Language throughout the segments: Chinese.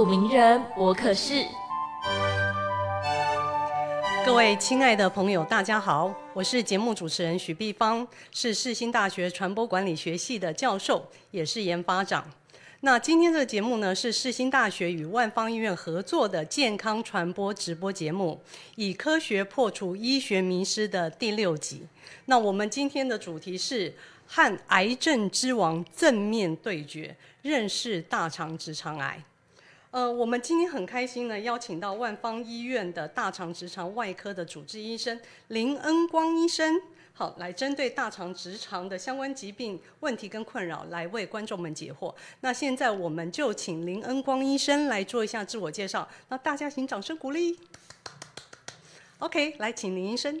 名人博客室。各位亲爱的朋友，大家好，我是节目主持人许碧芳，是世新大学传播管理学系的教授，也是研发长。那今天这个节目呢，是世新大学与万方医院合作的健康传播直播节目，以科学破除医学迷失的第六集。那我们今天的主题是和癌症之王正面对决，认识大肠直肠癌。呃，我们今天很开心呢，邀请到万方医院的大肠直肠外科的主治医生林恩光医生，好，来针对大肠直肠的相关疾病问题跟困扰，来为观众们解惑。那现在我们就请林恩光医生来做一下自我介绍，那大家请掌声鼓励。OK，来，请林医生。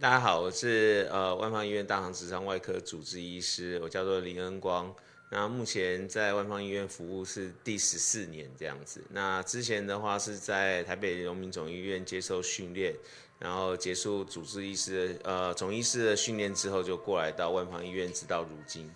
大家好，我是呃万方医院大肠直肠外科主治医师，我叫做林恩光。那目前在万方医院服务是第十四年这样子。那之前的话是在台北荣民总医院接受训练，然后结束主治医师呃总医师的训练之后，就过来到万方医院，直到如今。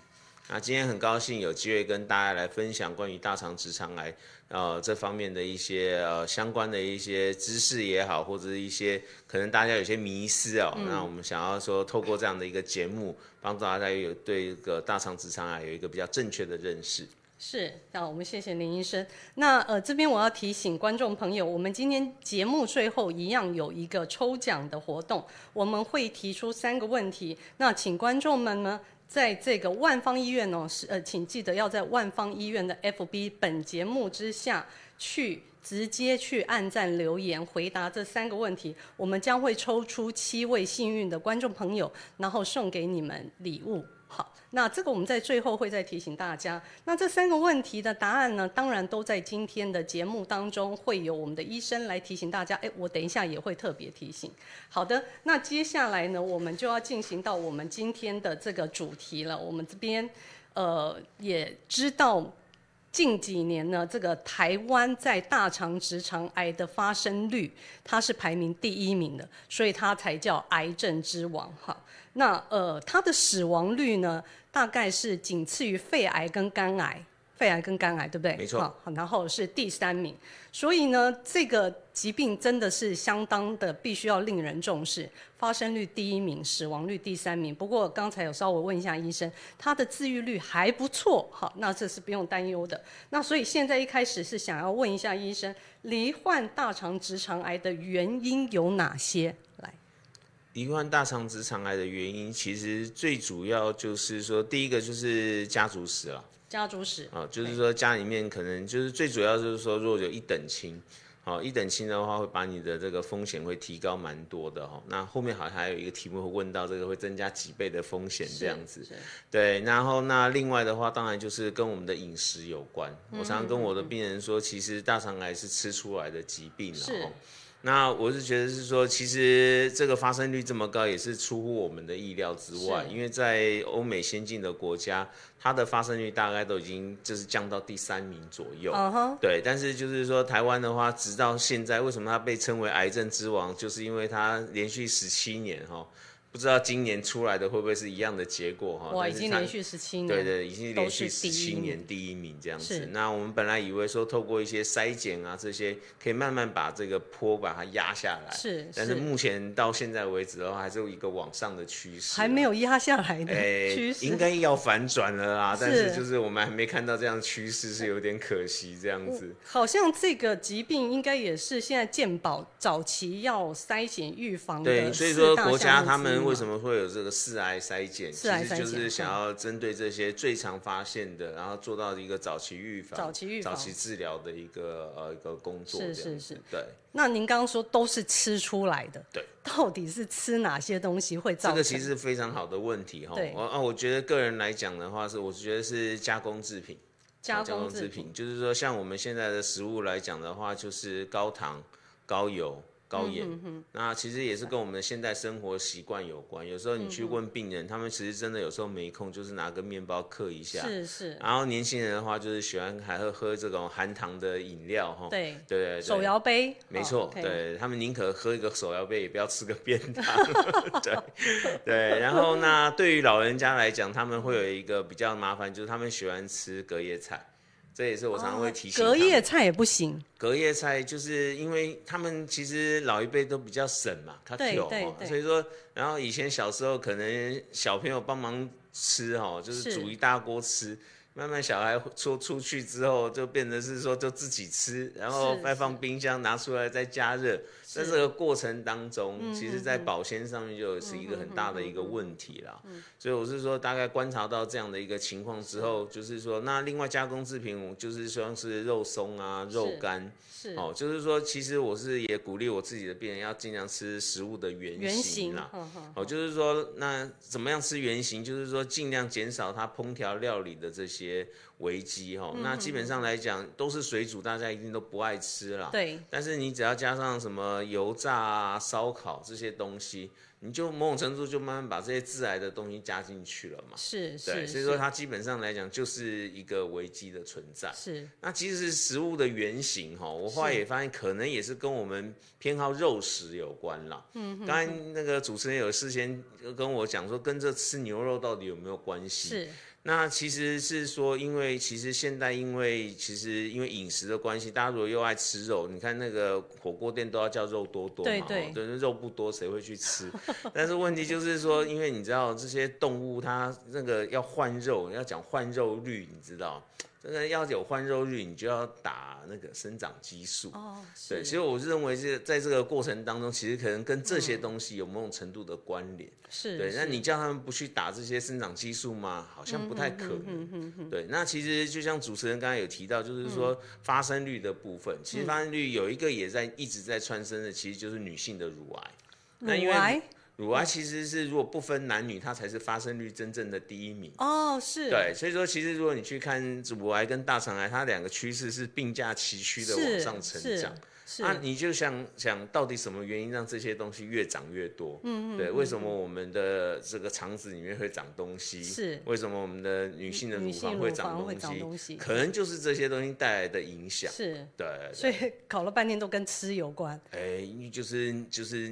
那今天很高兴有机会跟大家来分享关于大肠直肠癌。呃，这方面的一些呃相关的一些知识也好，或者一些可能大家有些迷失哦，那我们想要说透过这样的一个节目，帮助大家有对一个大肠直肠癌有一个比较正确的认识。是，那我们谢谢林医生。那呃，这边我要提醒观众朋友，我们今天节目最后一样有一个抽奖的活动，我们会提出三个问题，那请观众们呢。在这个万方医院哦，是呃，请记得要在万方医院的 FB 本节目之下去直接去按赞留言回答这三个问题，我们将会抽出七位幸运的观众朋友，然后送给你们礼物。那这个我们在最后会再提醒大家。那这三个问题的答案呢，当然都在今天的节目当中会有我们的医生来提醒大家。哎，我等一下也会特别提醒。好的，那接下来呢，我们就要进行到我们今天的这个主题了。我们这边呃也知道，近几年呢，这个台湾在大肠直肠癌的发生率，它是排名第一名的，所以它才叫癌症之王哈。那呃，它的死亡率呢，大概是仅次于肺癌跟肝癌，肺癌跟肝癌，对不对？没错。好，然后是第三名，所以呢，这个疾病真的是相当的，必须要令人重视。发生率第一名，死亡率第三名。不过刚才有稍微问一下医生，它的治愈率还不错，好，那这是不用担忧的。那所以现在一开始是想要问一下医生，罹患大肠直肠癌的原因有哪些？罹患大肠直肠癌的原因，其实最主要就是说，第一个就是家族史了。家族史啊，就是说家里面可能就是最主要就是说，如果有一等亲，好一等亲的话，会把你的这个风险会提高蛮多的哈。那后面好像还有一个题目会问到这个会增加几倍的风险这样子。对，然后那另外的话，当然就是跟我们的饮食有关。我常常跟我的病人说，其实大肠癌是吃出来的疾病了。那我是觉得是说，其实这个发生率这么高，也是出乎我们的意料之外。因为在欧美先进的国家，它的发生率大概都已经就是降到第三名左右。对，但是就是说台湾的话，直到现在，为什么它被称为癌症之王，就是因为它连续十七年哈。不知道今年出来的会不会是一样的结果哈？哇，已经连续十七年，对对，已经连续十七年第一名这样子。那我们本来以为说透过一些筛检啊这些，可以慢慢把这个坡把它压下来。是，但是目前到现在为止的话，还是有一个往上的趋势，还没有压下来的 趋势，应该要反转了啊！但是就是我们还没看到这样趋势，是有点可惜这样子。好像这个疾病应该也是现在健保早期要筛检预防的对，所以说国家他们。为什么会有这个四癌筛检？其实就是想要针对这些最常发现的，然后做到一个早期预防、早期预防、早期治疗的一个呃一个工作。是是是，对。那您刚刚说都是吃出来的，对？到底是吃哪些东西会造成？这个其实非常好的问题哈。我啊，我觉得个人来讲的话，是我觉得是加工制品。加工制品就是说，像我们现在的食物来讲的话，就是高糖、高油。高盐，那其实也是跟我们的现代生活习惯有关。有时候你去问病人，他们其实真的有时候没空，就是拿个面包嗑一下。是是。然后年轻人的话，就是喜欢还会喝这种含糖的饮料，哈。对对对。手摇杯。没错，对他们宁可喝一个手摇杯，也不要吃个便当。对对。然后那对于老人家来讲，他们会有一个比较麻烦，就是他们喜欢吃隔夜菜。这也是我常常会提醒他隔。夜菜也不行，隔夜菜就是因为他们其实老一辈都比较省嘛，他对有所以说，然后以前小时候可能小朋友帮忙吃哦，就是是煮一大锅吃。慢慢小孩出出去之后，就变成是说就自己吃，然后再放冰箱拿出来再加热。在这个过程当中，其实在保鲜上面就是一个很大的一个问题啦。所以我是说，大概观察到这样的一个情况之后，就是说，那另外加工制品，就是像是肉松啊、肉干。是哦，就是说，其实我是也鼓励我自己的病人要尽量吃食物的原圆形形啦。哦，就是说，那怎么样吃原型？就是说，尽量减少它烹调料理的这些危机哈、嗯那基本上来讲，都是水煮，大家一定都不爱吃啦。对，但是你只要加上什么油炸啊、烧烤这些东西，你就某种程度就慢慢把这些致癌的东西加进去了嘛。是对，所以说它基本上来讲就是一个危机的存在。是那其实食物的原型哈，我后来也发现可能也是跟我们偏好肉食有关啦。嗯，刚才那个主持人有事先跟我讲说，跟这吃牛肉到底有没有关系？是那其实是说，因为其实现在因为其实因为饮食的关系，大家如果又爱吃肉，你看那个火锅店都要叫肉多多嘛，对对哦对，肉不多谁会去吃？但是问题就是说，因为你知道这些动物它那个要换肉，要讲换肉率，你知道。这个要有换肉率，你就要打那个生长激素。哦，对，是所以我认为是在这个过程当中，其实可能跟这些东西有某种程度的关联。对，是对那你叫他们不去打这些生长激素吗？好像不太可能。对，那其实就像主持人刚才有提到，就是说发生率的部分，其实发生率有一个也在一直在窜升的，其实就是女性的乳癌。那因为乳癌其实是如果不分男女，它才是发生率真正的第一名。哦是，对，所以说其实如果你去看乳癌跟大肠癌，它两个趋势是并驾齐驱的往上成是长。是啊，你就想想到底什么原因让这些东西越长越多？嗯嗯，对，为什么我们的这个肠子里面会长东西？是为什么我们的女性的乳房会长东西？长东西可能就是这些东西带来的影响。是，对，所以 搞了半天都跟吃有关。哎，就是就是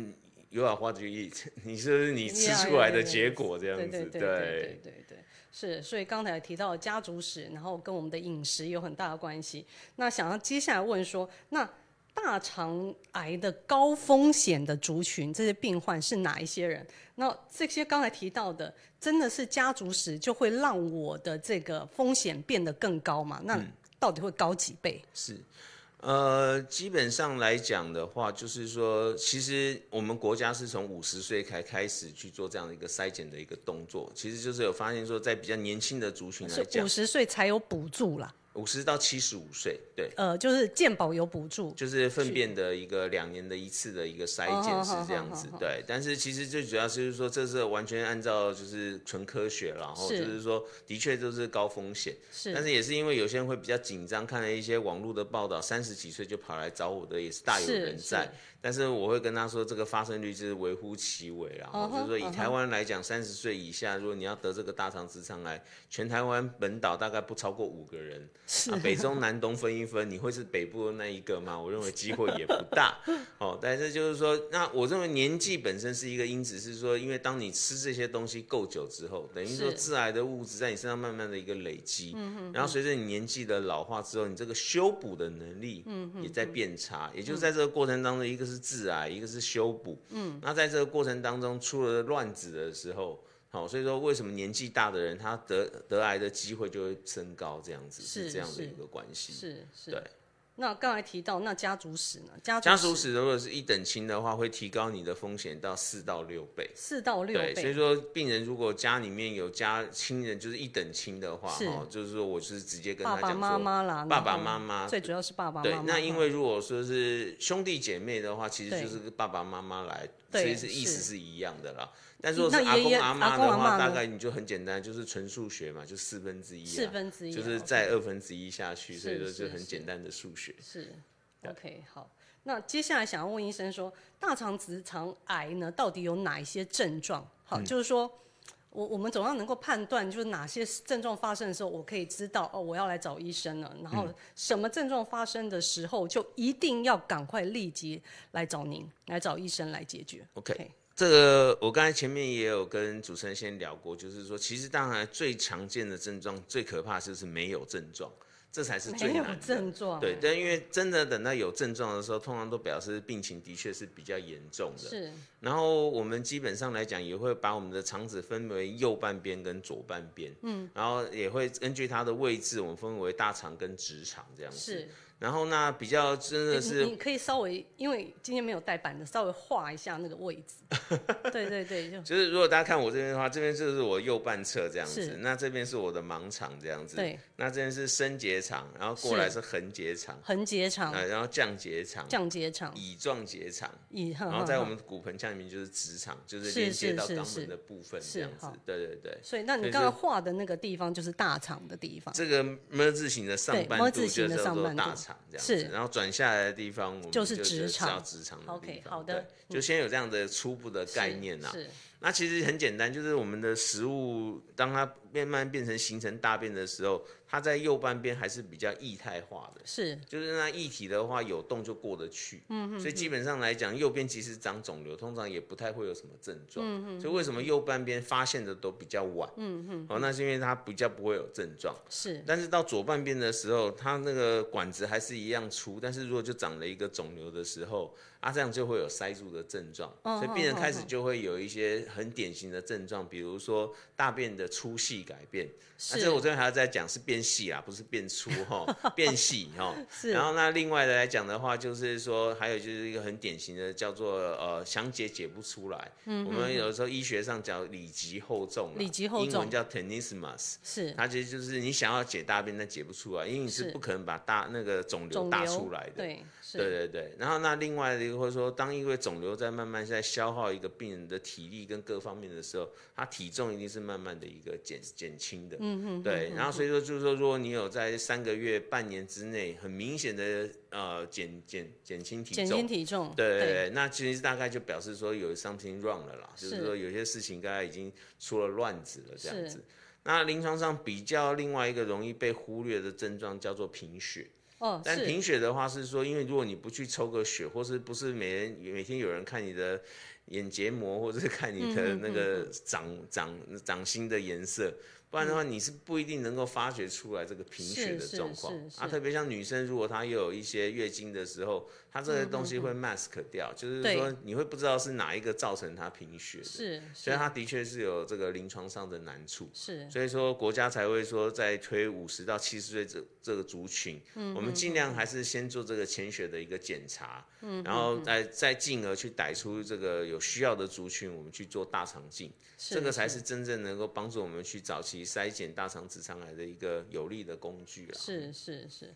有氧化决议，你是你吃出来的结果这样对子？对对对对对对，是，所以刚才提到家族史，然后跟我们的饮食有很大的关系。那想要接下来问说，那大肠癌的高风险的族群，这些病患是哪一些人？那这些刚才提到的，真的是家族史就会让我的这个风险变得更高吗？那到底会高几倍？是，呃，基本上来讲的话，就是说，其实我们国家是从五十岁才开始去做这样的一个筛检的一个动作，其实就是有发现说，在比较年轻的族群来是讲五，十岁才有补助啦，五十到七十五岁，对。呃，就是健保有补助，就是粪便的一个两年的一次的一个筛检哦是这样子对。但是其实最主要就是说，这是完全按照就是纯科学，然后就是说，的确都是高风险。是但是也是因为有些人会比较紧张，看了一些网络的报道，三十几岁就跑来找我的也是大有人在是。但是我会跟他说，这个发生率就是微乎其微啦。嗯哼就是说以台湾来讲，三十岁以下，如果你要得这个大肠直肠癌，全台湾本岛大概不超过五个人。是啊，北中南东分一分，你会是北部的那一个吗？我认为机会也不大。哦，但是就是说，那我认为年纪本身是一个因子，是说，因为当你吃这些东西够久之后，等于说致癌的物质在你身上慢慢的一个累积，嗯然后随着你年纪的老化之后，你这个修补的能力，嗯也在变差。也就是在这个过程当中，一个是致癌，一个是修补，嗯，那在这个过程当中出了乱子的时候。好，所以说为什么年纪大的人他得得癌的机会就会升高，这样子是这样的一个关系。是是。对。那刚才提到那家族史呢？家家族史如果是一等亲的话，会提高你的风险到四到六倍。四到六对，所以倍，说病人如果家里面有家亲人，就是一等亲的话，是哈，就是说我是直接跟爸爸他讲说，妈妈啦，爸爸妈妈最主要是爸爸妈对。，那因为如果说是兄弟姐妹的话，其实就是爸爸妈妈来，其实是意思是是一样的啦。但如果是阿公阿妈的话，大概你就很简单，就是纯数学嘛，就四分之一啊，四分之一啊就是再二分之一下去，所以说是就很简单的数学。是 OK 好。那接下来想要问医生说，大肠直肠癌呢，到底有哪一些症状？嗯好，就是说。我我们总要能够判断，就是哪些症状发生的时候，我可以知道哦，我要来找医生了。然嗯后什么症状发生的时候，就一定要赶快立即来找您，来找医生来解决。OK 这个我刚才前面也有跟主持人先聊过，就是说，其实当然最常见的症状、最可怕的就是没有症状，这才是最没有难的。症状，对，但因为真的等到有症状的时候，通常都表示病情的确是比较严重的。是然后我们基本上来讲，也会把我们的肠子分为右半边跟左半边，嗯，然后也会根据它的位置，我们分为大肠跟直肠这样子。是。然后那比较真的是你可以稍微，因为今天没有带板的，稍微画一下那个位置。对对对，就就是如果大家看我这边的话，这边就是我右半侧这样子，那这边是我的盲肠这样子，对，那这边是升结肠，然后过来是横结肠，横结肠、呃，然后降结肠、降结肠，乙状结肠，乙然后在我们骨盆腔里面就是直肠，就是是连接到肛是是是门的部分这样子好，对对对。所以那你刚刚画的那个地方就是大肠的地方，这个么字形的上半“么”度字形就叫做的上半度大肠这样是子，然后转下来的地方我们就是就直肠叫直肠的地 OK，方好的就先有这样的初步的概念啊。是那其实很简单，就是我们的食物当它慢慢变成形成大便的时候，它在右半边还是比较液态化的。是就是那液体的话，有动就过得去。嗯所以基本上来讲，右边其实长肿瘤，通常也不太会有什么症状。嗯所以为什么右半边发现的都比较晚？嗯嗯。哦，那是因为它比较不会有症状。是但是到左半边的时候，它那个管子还是一样粗，但是如果就长了一个肿瘤的时候，啊，这样就会有塞住的症状，哦所以病人开始就会有一些很典型的症状，比如说大便的粗细改变。那、是这我这边还要再讲是变细啦，不是变粗哈，变细哈。是然后那另外的来讲的话，就是说还有就是一个很典型的叫做呃想解解不出来。嗯我们有时候医学上讲里脊厚重啦，里脊厚重英文叫 tenesmus。是它其实就是你想要解大便，但解不出来，因为你是是不可能把大那个肿瘤大出来的。对是对对对。然后那另外的一个，或者说，当因为肿瘤在慢慢在消耗一个病人的体力跟各方面的时候，他体重一定是慢慢的一个减减轻的。嗯嗯。对，然后所以说就是说，如果你有在三个月、半年之内很明显的呃减减减轻体重，减轻体重，对对对，那其实大概就表示说有 something wrong 了啦，就是是说有些事情大概已经出了乱子了这样是子。那临床上比较另外一个容易被忽略的症状叫做贫血，哦但贫血的话是说，因为如果你不去抽个血，或是不是每人每天有人看你的眼结膜，或者是看你的那个掌掌掌心的颜色。不然的话，你是不一定能够发掘出来这个贫血的状况啊。特别像女生，如果她又有一些月经的时候，她这些东西会 mask 掉，就是说你会不知道是哪一个造成她贫血的。是所以她的确是有这个临床上的难处。是。所以说国家才会说在推五十到七十岁这这个族群，嗯我们尽量还是先做这个潜血的一个检查，嗯，然后再再进而去逮出这个有需要的族群，我们去做大肠镜，这个才是真正能够帮助我们去早期筛检大肠直肠癌的一个有力的工具啊。是是是，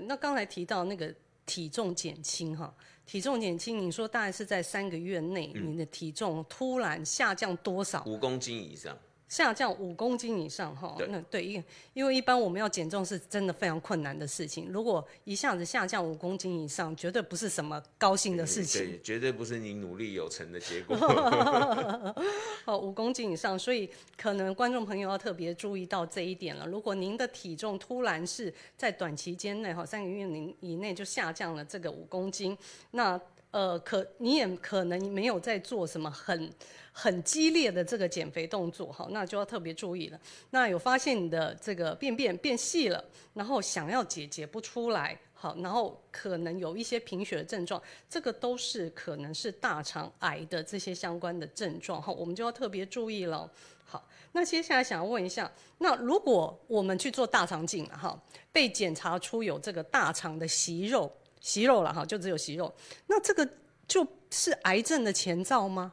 那刚才提到那个体重减轻哈，体重减轻，你说大概是在三个月内，嗯你的体重突然下降多少？五公斤以上，下降五公斤以上哈，那对，因为因为一般我们要减重是真的非常困难的事情，如果一下子下降五公斤以上，绝对不是什么高兴的事情。对，绝对不是你努力有成的结果。哦，五公斤以上，所以可能观众朋友要特别注意到这一点了。如果您的体重突然是在短期间内哈三个月以以内就下降了这个五公斤，那呃可你也可能没有在做什么很很激烈的这个减肥动作哈，那就要特别注意了。那有发现你的这个便便变细了，然后想要解解不出来。好，然后可能有一些贫血的症状，这个都是可能是大肠癌的这些相关的症状哈，我们就要特别注意了。好，那接下来想要问一下，那如果我们去做大肠镜了哈，被检查出有这个大肠的息肉，息肉了哈，就只有息肉，那这个就是癌症的前兆吗？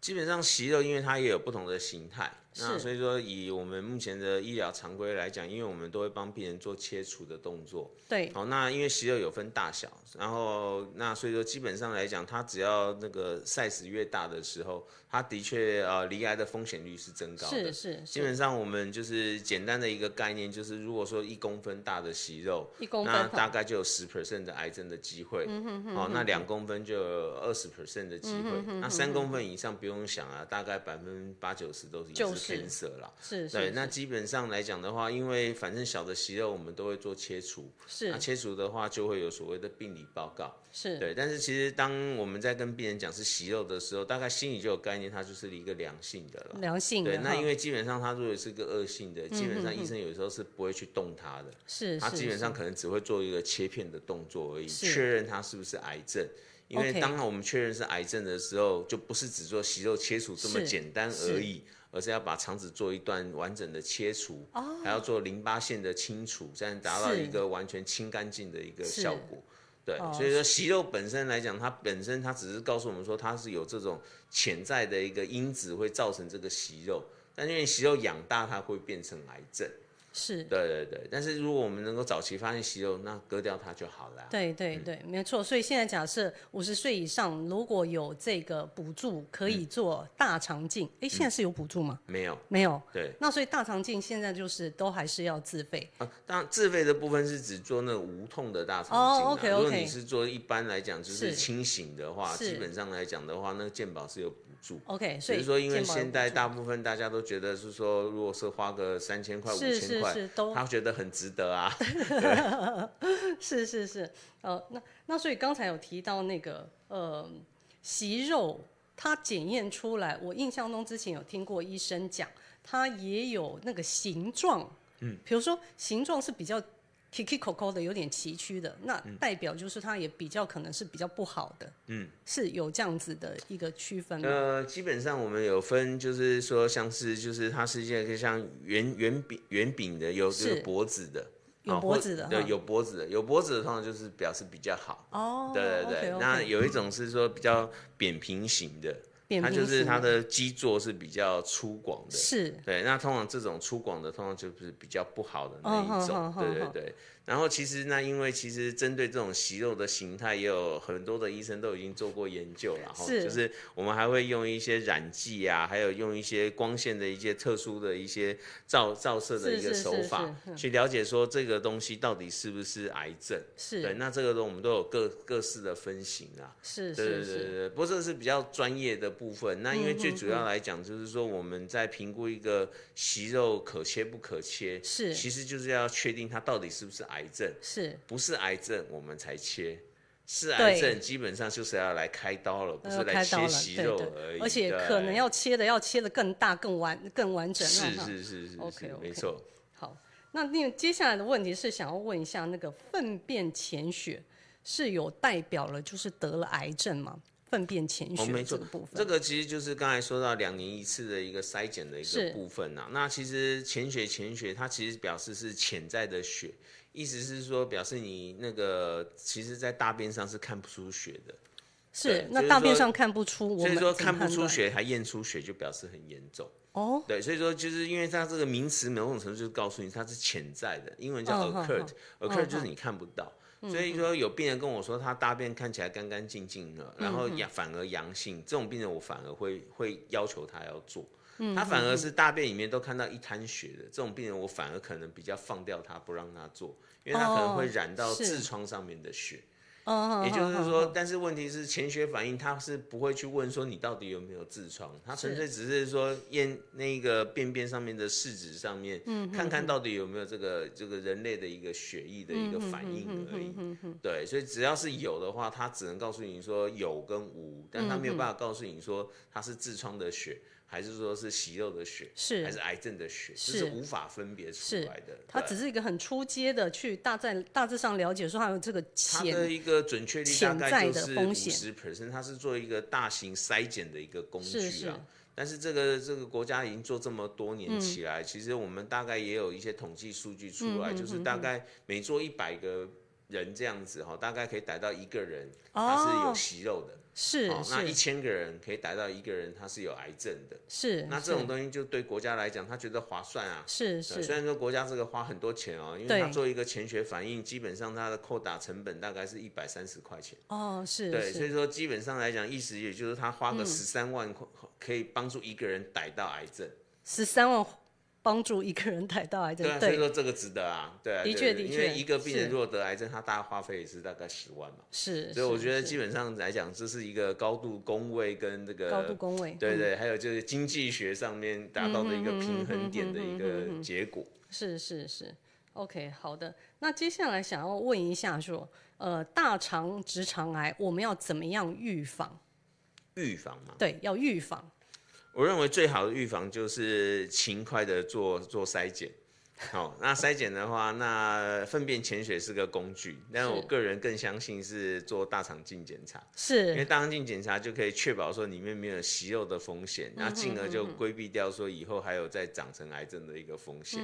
基本上息肉，因为它也有不同的形态，那所以说以我们目前的医疗常规来讲，因为我们都会帮病人做切除的动作。对，好，那因为息肉有分大小，然后那所以说基本上来讲，它只要那个 size 越大的时候，它的确呃离癌的风险率是增高的。是是基，本上我们就是简单的一个概念，就是如果说一公分大的息肉，一公分那大概就有十 percent 的癌症的机会。嗯哼哦，那两公分就有二十 percent 的机会。嗯那三公分以上不用想啊，大概百分之八九十都是就是 cancer 啦。是，对，那基本上来讲的话，因为反正小的息肉我们都会做切除，是。那切除的话就会有所谓的病理报告。是。对，但是其实当我们在跟病人讲是息肉的时候，大概心里就有概念，它就是一个良性的了。良性的对，那因为基本上它如果是个恶性的，基本上医生有时候是不会去动它的，是是他基本上可能只会做一个切片的动作而已，是。确认它是不是癌症。因为当我们确认是癌症的时候，就不是只做息肉切除这么是简单而已，而是要把肠子做一段完整的切除，还要做淋巴腺的清除，这样达到一个完全清干净的一个效果。对，哦所以说息肉本身来讲，它本身它只是告诉我们说它是有这种潜在的一个因子会造成这个息肉，但因为息肉养大，它会变成癌症。是。对对对，但是如果我们能够早期发现息肉，那割掉它就好了。对对对，没错。所以现在假设五十岁以上如果有这个补助，可以做大肠镜。哎、现在是有补助吗？没有，没有。对那所以大肠镜现在就是都还是要自费。啊，当然自费的部分是只做那个无痛的大肠镜、啊。哦，OK，OK 如果你是做一般来讲就是是清醒的话，基本上来讲的话，那个健保是有补助。OK，所以说，因为现在大部分大家都觉得是说，如果是花个三千块、五千块是是，都他觉得很值得啊。是是是，呃，那那所以刚才有提到那个呃息肉，它检验出来，我印象中之前有听过医生讲，它也有那个形状，嗯，比如说形状是比较 kiki coco 的，有点崎岖的，那代表就是它也比较可能是比较不好的，嗯，是有这样子的一个区分？呃，基本上我们有分，就是说像是就是它是一个像圆圆饼圆饼的，有是这个脖子的。有脖子的对，有脖子的，有脖子的通常就是表示比较好。哦，对对对那有一种是说比较扁平型的，扁它就是它的基座是比较粗犷的。是对，那通常这种粗犷的，通常就是比较不好的那嗯一种。对对对。然后其实那因为其实针对这种息肉的形态，也有很多的医生都已经做过研究了哈。是就是我们还会用一些染剂啊，还有用一些光线的一些特殊的一些照照射的一个是是是手法去了解说这个东西到底是不是癌症。是对，那这个都我们都有各各式的分型啊。是对对是是，对对，不过这是比较专业的部分。那因为最主要来讲，就是说我们在评估一个息肉可切不可切，是其实就是要确定它到底是不是癌症。是不是癌症我们才切，是癌症基本上就是要来开刀了，不是来切息肉而已。而且可能要切的要切的更大、更完、更完整。是是是是 OK，没错。好，那另接下来的问题是想要问一下，那个粪便潜血是有代表了就是得了癌症吗？粪便潜哦，血这个部分，这个其实就是刚才说到两年一次的一个筛检的一个部分呐、那其实潜血潜血，它其实表示是潜在的血，意思是说表示你那个其实在大便上是看不出血的，是那大便上看不出，我所以说看不出血还验出血，就表示很严重。哦，对，所以说就是因为它这个名词某种程度就是告诉你它是潜在的，英文叫嗯哼 occurred，occurred 就是你看不到。所以说有病人跟我说他大便看起来干干净净的，然后阳反而阳性，这种病人我反而会会要求他要做。他反而是大便里面都看到一滩血的，这种病人我反而可能比较放掉他，不让他做，因为他可能会染到痔疮上面的血。哦，也就是说，嗯，但是问题是潜血反应，他是不会去问说你到底有没有痔疮，他纯粹只是说验那个便便上面的试纸上面，看看到底有没有这个这个人类的一个血液的一个反应而已。对，所以只要是有的话，他只能告诉你说有跟无，但他没有办法告诉你说它是痔疮的血，还是说是息肉的血，是。还是癌症的血，这是是无法分别出来的。它只是一个很出街的去大在大致上了解说还有这个它的一个准确率大概潜在就是五十 percent，它是做一个大型筛检的一个工具啊。是是。但是这个这个国家已经做这么多嗯年起来，其实我们大概也有一些统计数据出嗯来，就是大概每做一百个人这样子哈，大概可以逮到一个人他是有哦息肉的。是哦，那一是千个人可以逮到一个人他是有癌症的。是，那这种东西就对国家来讲，他觉得划算啊。是是虽然说国家这个花很多钱哦，因为他做一个潜血反应，基本上他的扣打成本大概是一百三十块钱。哦是对，所以说基本上来讲，意思也就是他花个十三万块，可以帮助一个人逮到癌症。十三万帮助一个人逮到癌症对。啊，所以说这个值得啊，对啊，的对确的确因为一个病人是如果得癌症，他大概花费也是大概十万嘛，是，所以我觉得基本上来讲，这是一个高度工位跟这个高度工位，嗯对对，还有就是经济学上面达到的一个平衡点的一嗯个结果。是是是，OK，好的。那接下来想要问一下说，呃，大肠直肠癌我们要怎么样预防？预防嘛，对，要预防。我认为最好的预防就是勤快的做做筛检。好，那筛检的话，那粪便潜血是个工具，但是我个人更相信是做大肠镜检查，是因为大肠镜检查就可以确保说里面没有息肉的风险，那进而就规避掉说以后还有再长成癌症的一个风险。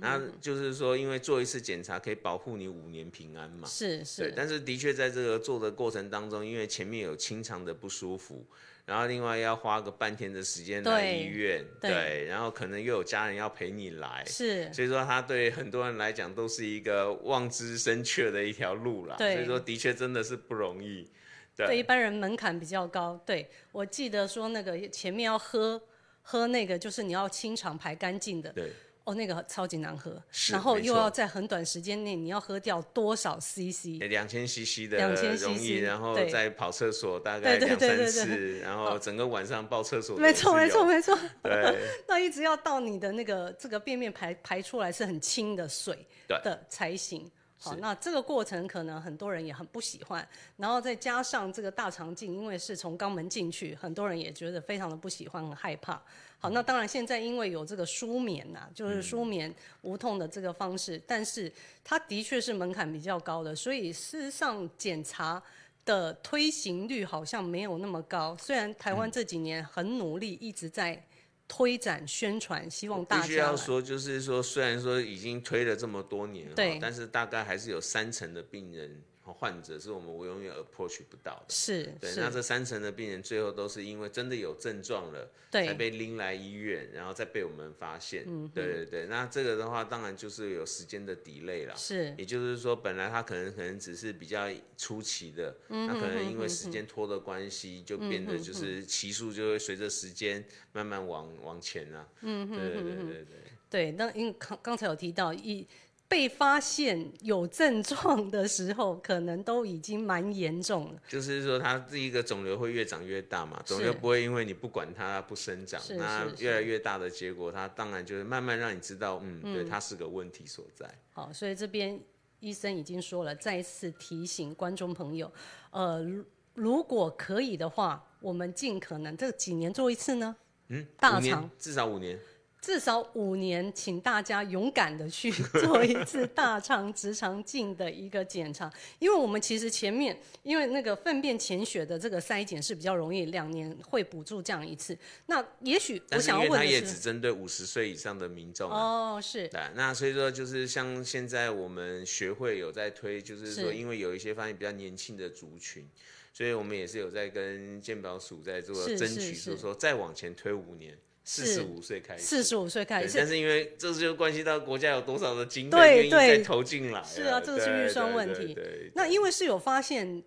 那就是说，因为做一次检查可以保护你五年平安嘛。对，是是，但是的确在这个做的过程当中，因为前面有清肠的不舒服，然后另外要花个半天的时间来医院，对对，然后可能又有家人要陪你来，是所以说他对很多人来讲都是一个望之深切的一条路啦。对所以说的确真的是不容易。对一般人门槛比较高。对我记得说那个前面要喝喝那个，就是你要清肠排干净的。对，哦，那个超级难喝，然后又要在很短时间内你要喝掉多少 CC？两千 CC 的2000容易，cc 然后对再跑厕所大概两三次，然后整个晚上抱厕所的没错，没错，没错。对 那一直要到你的那个这个便便排排出来是很清的水的才行。好，那这个过程可能很多人也很不喜欢，然后再加上这个大肠镜，因为是从肛门进去，很多人也觉得非常的不喜欢，很害怕。好，那当然现在因为有这个舒眠呐、就是舒眠无痛的这个方式，但是它的确是门槛比较高的，所以事实上检查的推行率好像没有那么高。虽然台湾这几年很努力，一直在推展宣传，希望大家必须家要说，就是说，虽然说已经推了这么多年，对但是大概还是有三成的病人和患者是我们永远 approach 不到的。是对，那，这三成的病人最后都是因为真的有症状了，才被拎来医院，然后再被我们发现。嗯对对对，那这个的话，当然就是有时间的 delay 啦。是也就是说，本来他可能可能只是比较初期的，嗯那可能因为时间拖的关系，就变得就是期数就会随着时间慢慢往往前啊。嗯对对对对对。对。那因为刚刚才有提到，一被发现有症状的时候，可能都已经蛮严重了。就是说，它这一个肿瘤会越长越大嘛，肿瘤不会因为你不管它不生长，那越来越大的结果，它当然就是慢慢让你知道，嗯，对，它是个问题所在。好，所以这边医生已经说了，再一次提醒观众朋友，呃，如如果可以的话，我们尽可能这几年做一次呢？嗯，大肠至少五年，至少五年，请大家勇敢的去做一次大肠直肠镜的一个检查，因为我们其实前面因为那个粪便潜血的这个筛检是比较容易，两年会补助这样一次。那也许我想要为他也问的是，只针对五十岁以上的民众啊。哦，是对，那所以说就是像现在我们学会有在推，就是说因为有一些发现比较年轻的族群，所以我们也是有在跟健保署在做争取，就是说再往前推五年，四十五岁开始。四十五岁开，始但是因为这就关系到国家有多少的经费愿意对再投进来了，是啊这个是预算问题那因为是有发现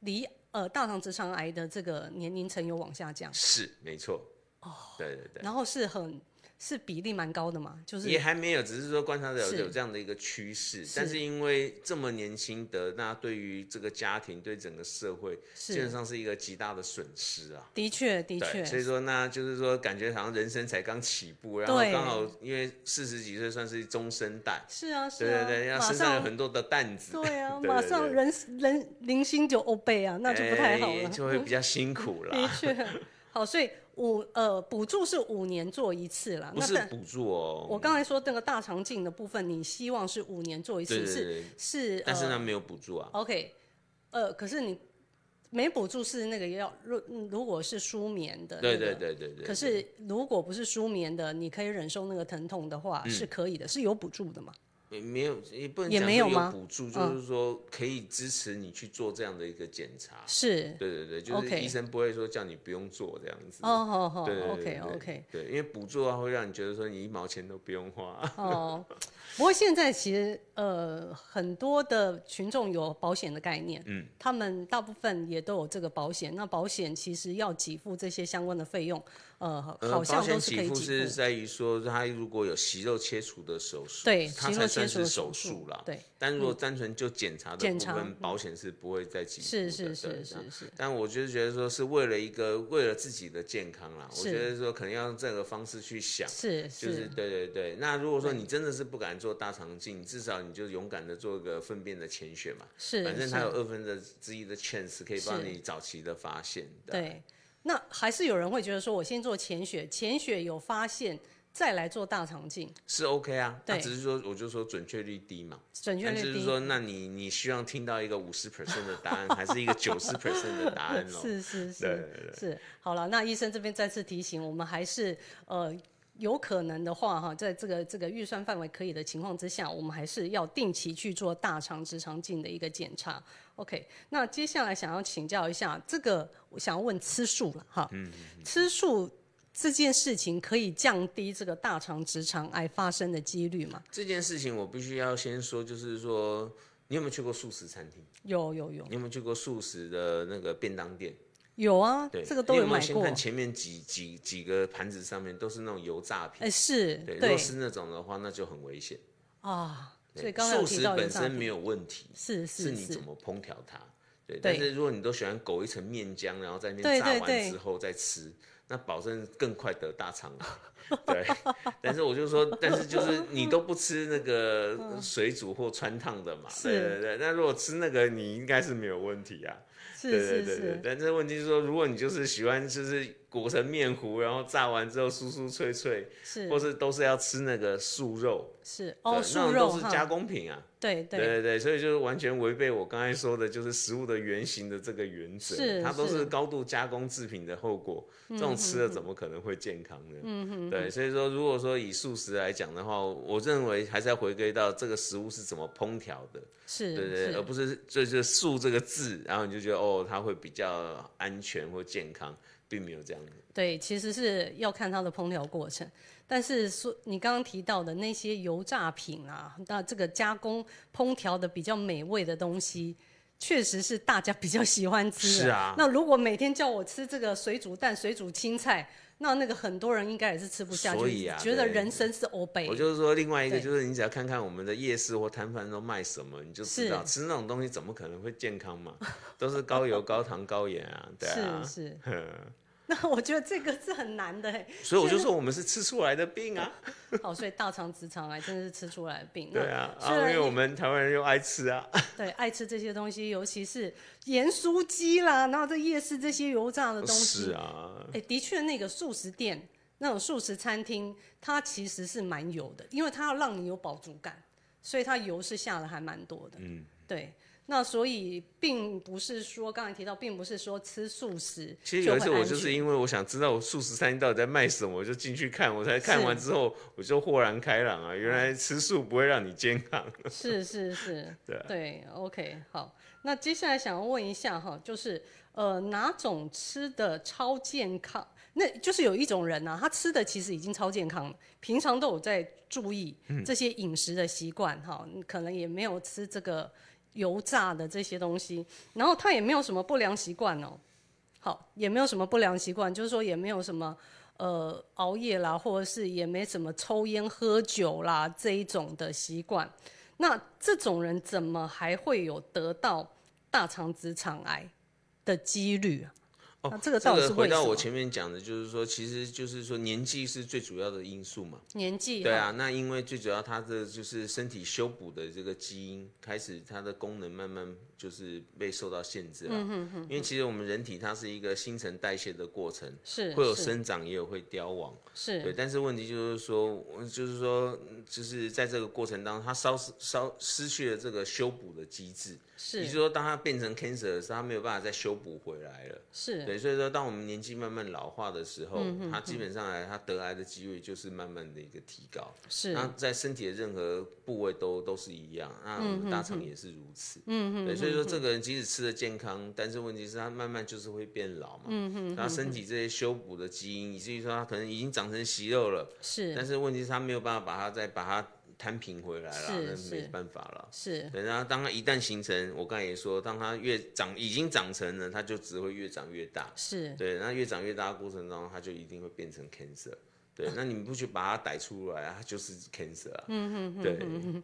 离呃大肠直肠癌的这个年龄层有往下降，是没错。哦，对对对。然后是很是比例蛮高的嘛，就是也还没有，只是说观察到有有这样的一个趋势，但是因为这么年轻的，那对于这个家庭、对整个社会，基本上是一个极大的损失啊。的确的，确所以说那就是说，感觉好像人生才刚起步，然后刚好因为四十几岁算是中生代，是啊是啊，对对对，要马身上有很多的担子，对啊，马上人人零星就欧背啊，那就不太好了。哎就会比较辛苦 的啦。确，好，所以五呃补助是五年做一次啦。那不是补助哦，我刚才说那个大肠镜的部分，你希望是五年做一次，是是呃但是呢没有补助啊，OK，呃，可是你没补助是那个要如如果是舒眠的、那对，对对对对。可是如果不是舒眠的，你可以忍受那个疼痛的话，嗯是可以的，是有补助的嘛？没有，也不能也讲没有吗补助，嗯就是说可以支持你去做这样的一个检查。是，对对对，就是医生不会说叫你不用做这样子。哦好好对对对，OK OK，对，因为补助的话会让你觉得说你一毛钱都不用花。哦，不过现在其实呃很多的群众有保险的概念，嗯，他们大部分也都有这个保险。那保险其实要给付这些相关的费用，呃，呃，好像保险都是可以给付是。在于说，他如果有息肉切除的手术，对，它肌肉切才算是手手术啦。对，但如果单纯就检查的部分，保险是不会再给付的。是是是是是，但我就是觉得说，是为了一个为了自己的健康啦，我是觉得说可能要用这个方式去想。是就是对对对，那如果说你真的是不敢做大肠镜，至少你就勇敢的做个粪便的潜血嘛，是，反正它有二分之一的 chance 可以帮你早期的发现。对。那还是有人会觉得说，我先做潜血，潜血有发现再来做大肠镜，是 OK 啊，那对只是说我就说准确率低嘛，准确率低。就是说，那你你希望听到一个五十 percent 的答案，还是一个 九十 percent 的答案呢？是是对是对对是，好了，那医生这边再次提醒，我们还是呃。有可能的话，哈，在这个这个预算范围可以的情况之下，我们还是要定期去做大肠直肠镜的一个检查。OK，那接下来想要请教一下，这个我想要问吃素了哈，吃素这件事情可以降低这个大肠直肠癌发生的几率吗？这件事情我必须要先说，就是说，你有没有去过素食餐厅？有有有你有没有去过素食的那个便当店？有啊，对，这个都你有没买过。先看前面几几几个盘子上面都是那种油炸品，哎，是对，如对果是那种的话，那就很危险。啊，对所以刚才素食本身没有问题，是是是你怎么烹调它。对，对但是如果你都喜欢裹一层面浆，然后在那对边炸完之后再吃，那保证更快得大肠癌。对，但是我就说，但是就是你都不吃那个水煮或穿烫的嘛，对对对。那如果吃那个，你应该是没有问题啊。是对是对对。对是，，但这问题是说，如果你就是喜欢就是裹成面糊，然后炸完之后酥酥脆脆，是或是都是要吃那个素肉，是哦，那素种肉都是加工品啊。对对对对，所以就是完全违背我刚才说的，就是食物的原型的这个原则，是它都是是高度加工制品的后果，这种吃了怎么可能会健康呢？嗯哼，对，所以说如果说以素食来讲的话，我认为还是要回归到这个食物是怎么烹调的，是对对，而不是就是素这个字，然后你就觉得哦，它会比较安全或健康，并没有这样。对，其实是要看它的烹调过程。但是说你刚刚提到的那些油炸品啊，那这个加工烹调的比较美味的东西，确实是大家比较喜欢吃的。是啊那如果每天叫我吃这个水煮蛋、水煮青菜，那那个很多人应该也是吃不下去，所以啊觉得人生是欧北我。就是说，另外一个就是你只要看看我们的夜市或摊贩都卖什么，你就知道吃那种东西怎么可能会健康嘛？都是高油、高糖、高盐啊，对啊。是是。那我觉得这个是很难的哎。所以我就说我们是吃出来的病啊，哦，所以大肠直肠癌真的是吃出来的病。那对啊，啊，因为我们台湾人又爱吃啊，对，爱吃这些东西，尤其是盐酥鸡啦，然后在夜市这些油炸的东西，是啊，哎、的确那个素食店、那种素食餐厅，它其实是蛮油的，因为它要让你有饱足感，所以它油是下的还蛮多的。嗯，对。那所以并不是说刚才提到，并不是说吃素食其实有一次我就是因为我想知道我素食餐厅到底在卖什么，我就进去看，我才看完之后我就豁然开朗啊，原来吃素不会让你健康。是 是是，对啊对，OK，好。那接下来想要问一下哈，就是呃哪种吃的超健康？那就是有一种人啊，他吃的其实已经超健康了，平常都有在注意嗯这些饮食的习惯哈，可能也没有吃这个油炸的这些东西，然后他也没有什么不良习惯哦。好，也没有什么不良习惯，就是说也没有什么呃熬夜啦，或者是也没什么抽烟喝酒啦这一种的习惯。那这种人怎么还会有得到大肠直肠癌的几率？哦那这个到底是回？到我前面讲的，就是说，其实就是说年纪是最主要的因素嘛。年纪对啊，那因为最主要它的就是身体修补的这个基因开始它的功能慢慢就是被受到限制了。嗯因为其实我们人体它是一个新陈代谢的过程，是会有生长也有会凋亡。是对，但是问题就是说，我就是说，就是在这个过程当中，它稍稍失去了这个修补的机制，也就是是说，当它变成 cancer 的时候，它没有办法再修补回来了。是对，对，所以说当我们年纪慢慢老化的时候，它基本上来，它得癌的机会就是慢慢的一个提高。是那在身体的任何部位都都是一样，那我们大肠也是如此。嗯嗯，对，所以说这个人即使吃的健康，但是问题是他慢慢就是会变老嘛。嗯嗯，他身体这些修补的基因，以至于说他可能已经长成息肉了。是，但是问题是他没有办法把它再把它摊平回来了，是那没办法了。是对，然后当他一旦形成，我刚才也说，当他越长已经长成了，他就只会越长越大。是，对，那越长越大的过程当中，他就一定会变成 cancer。对，那你们不去把它逮出来，它就是 cancer 啊。嗯嗯对，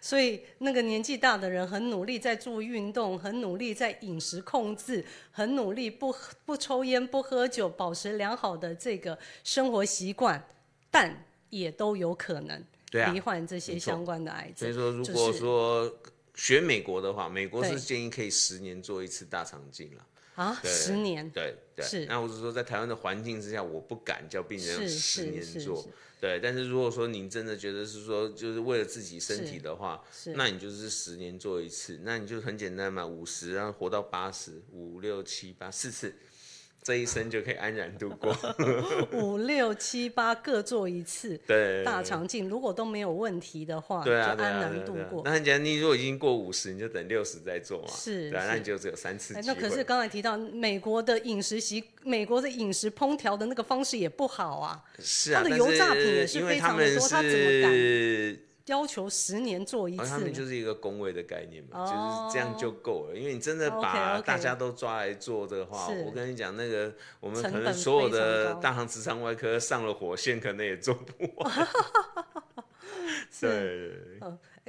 所以那个年纪大的人很努力在做运动，很努力在饮食控制，很努力不不抽烟不喝酒，保持良好的这个生活习惯，但也都有可能罹患这些相关的癌症。所以说，如果说学美国的话，美国是建议可以十年做一次大肠镜了。啊，对十年。对对，是。那我是说，在台湾的环境之下，我不敢叫病人是十年做。对，但是如果说您真的觉得是说，就是为了自己身体的话，那你就是十年做一次，那你就很简单嘛，五十，然后活到八十，五六七八四次，这一生就可以安然度过。五六七八各做一次对，大肠镜，如果都没有问题的话，对就安然度过。那很简单，你如果已经过五十，你就等六十再做嘛。是对啊，那你就只有三次。那可是刚才提到美国的饮食习，美国的饮食烹调的那个方式也不好啊，是啊，它的油炸品也是非常的多他怎么敢是要求十年做一哦，他次呢。们就是一个工位的概念嘛，哦就是这样就够了。因为你真的把大家都抓来做的话，是我跟你讲，那个我们可能所有的大行直肠外科上了火线，可能也做不完。对，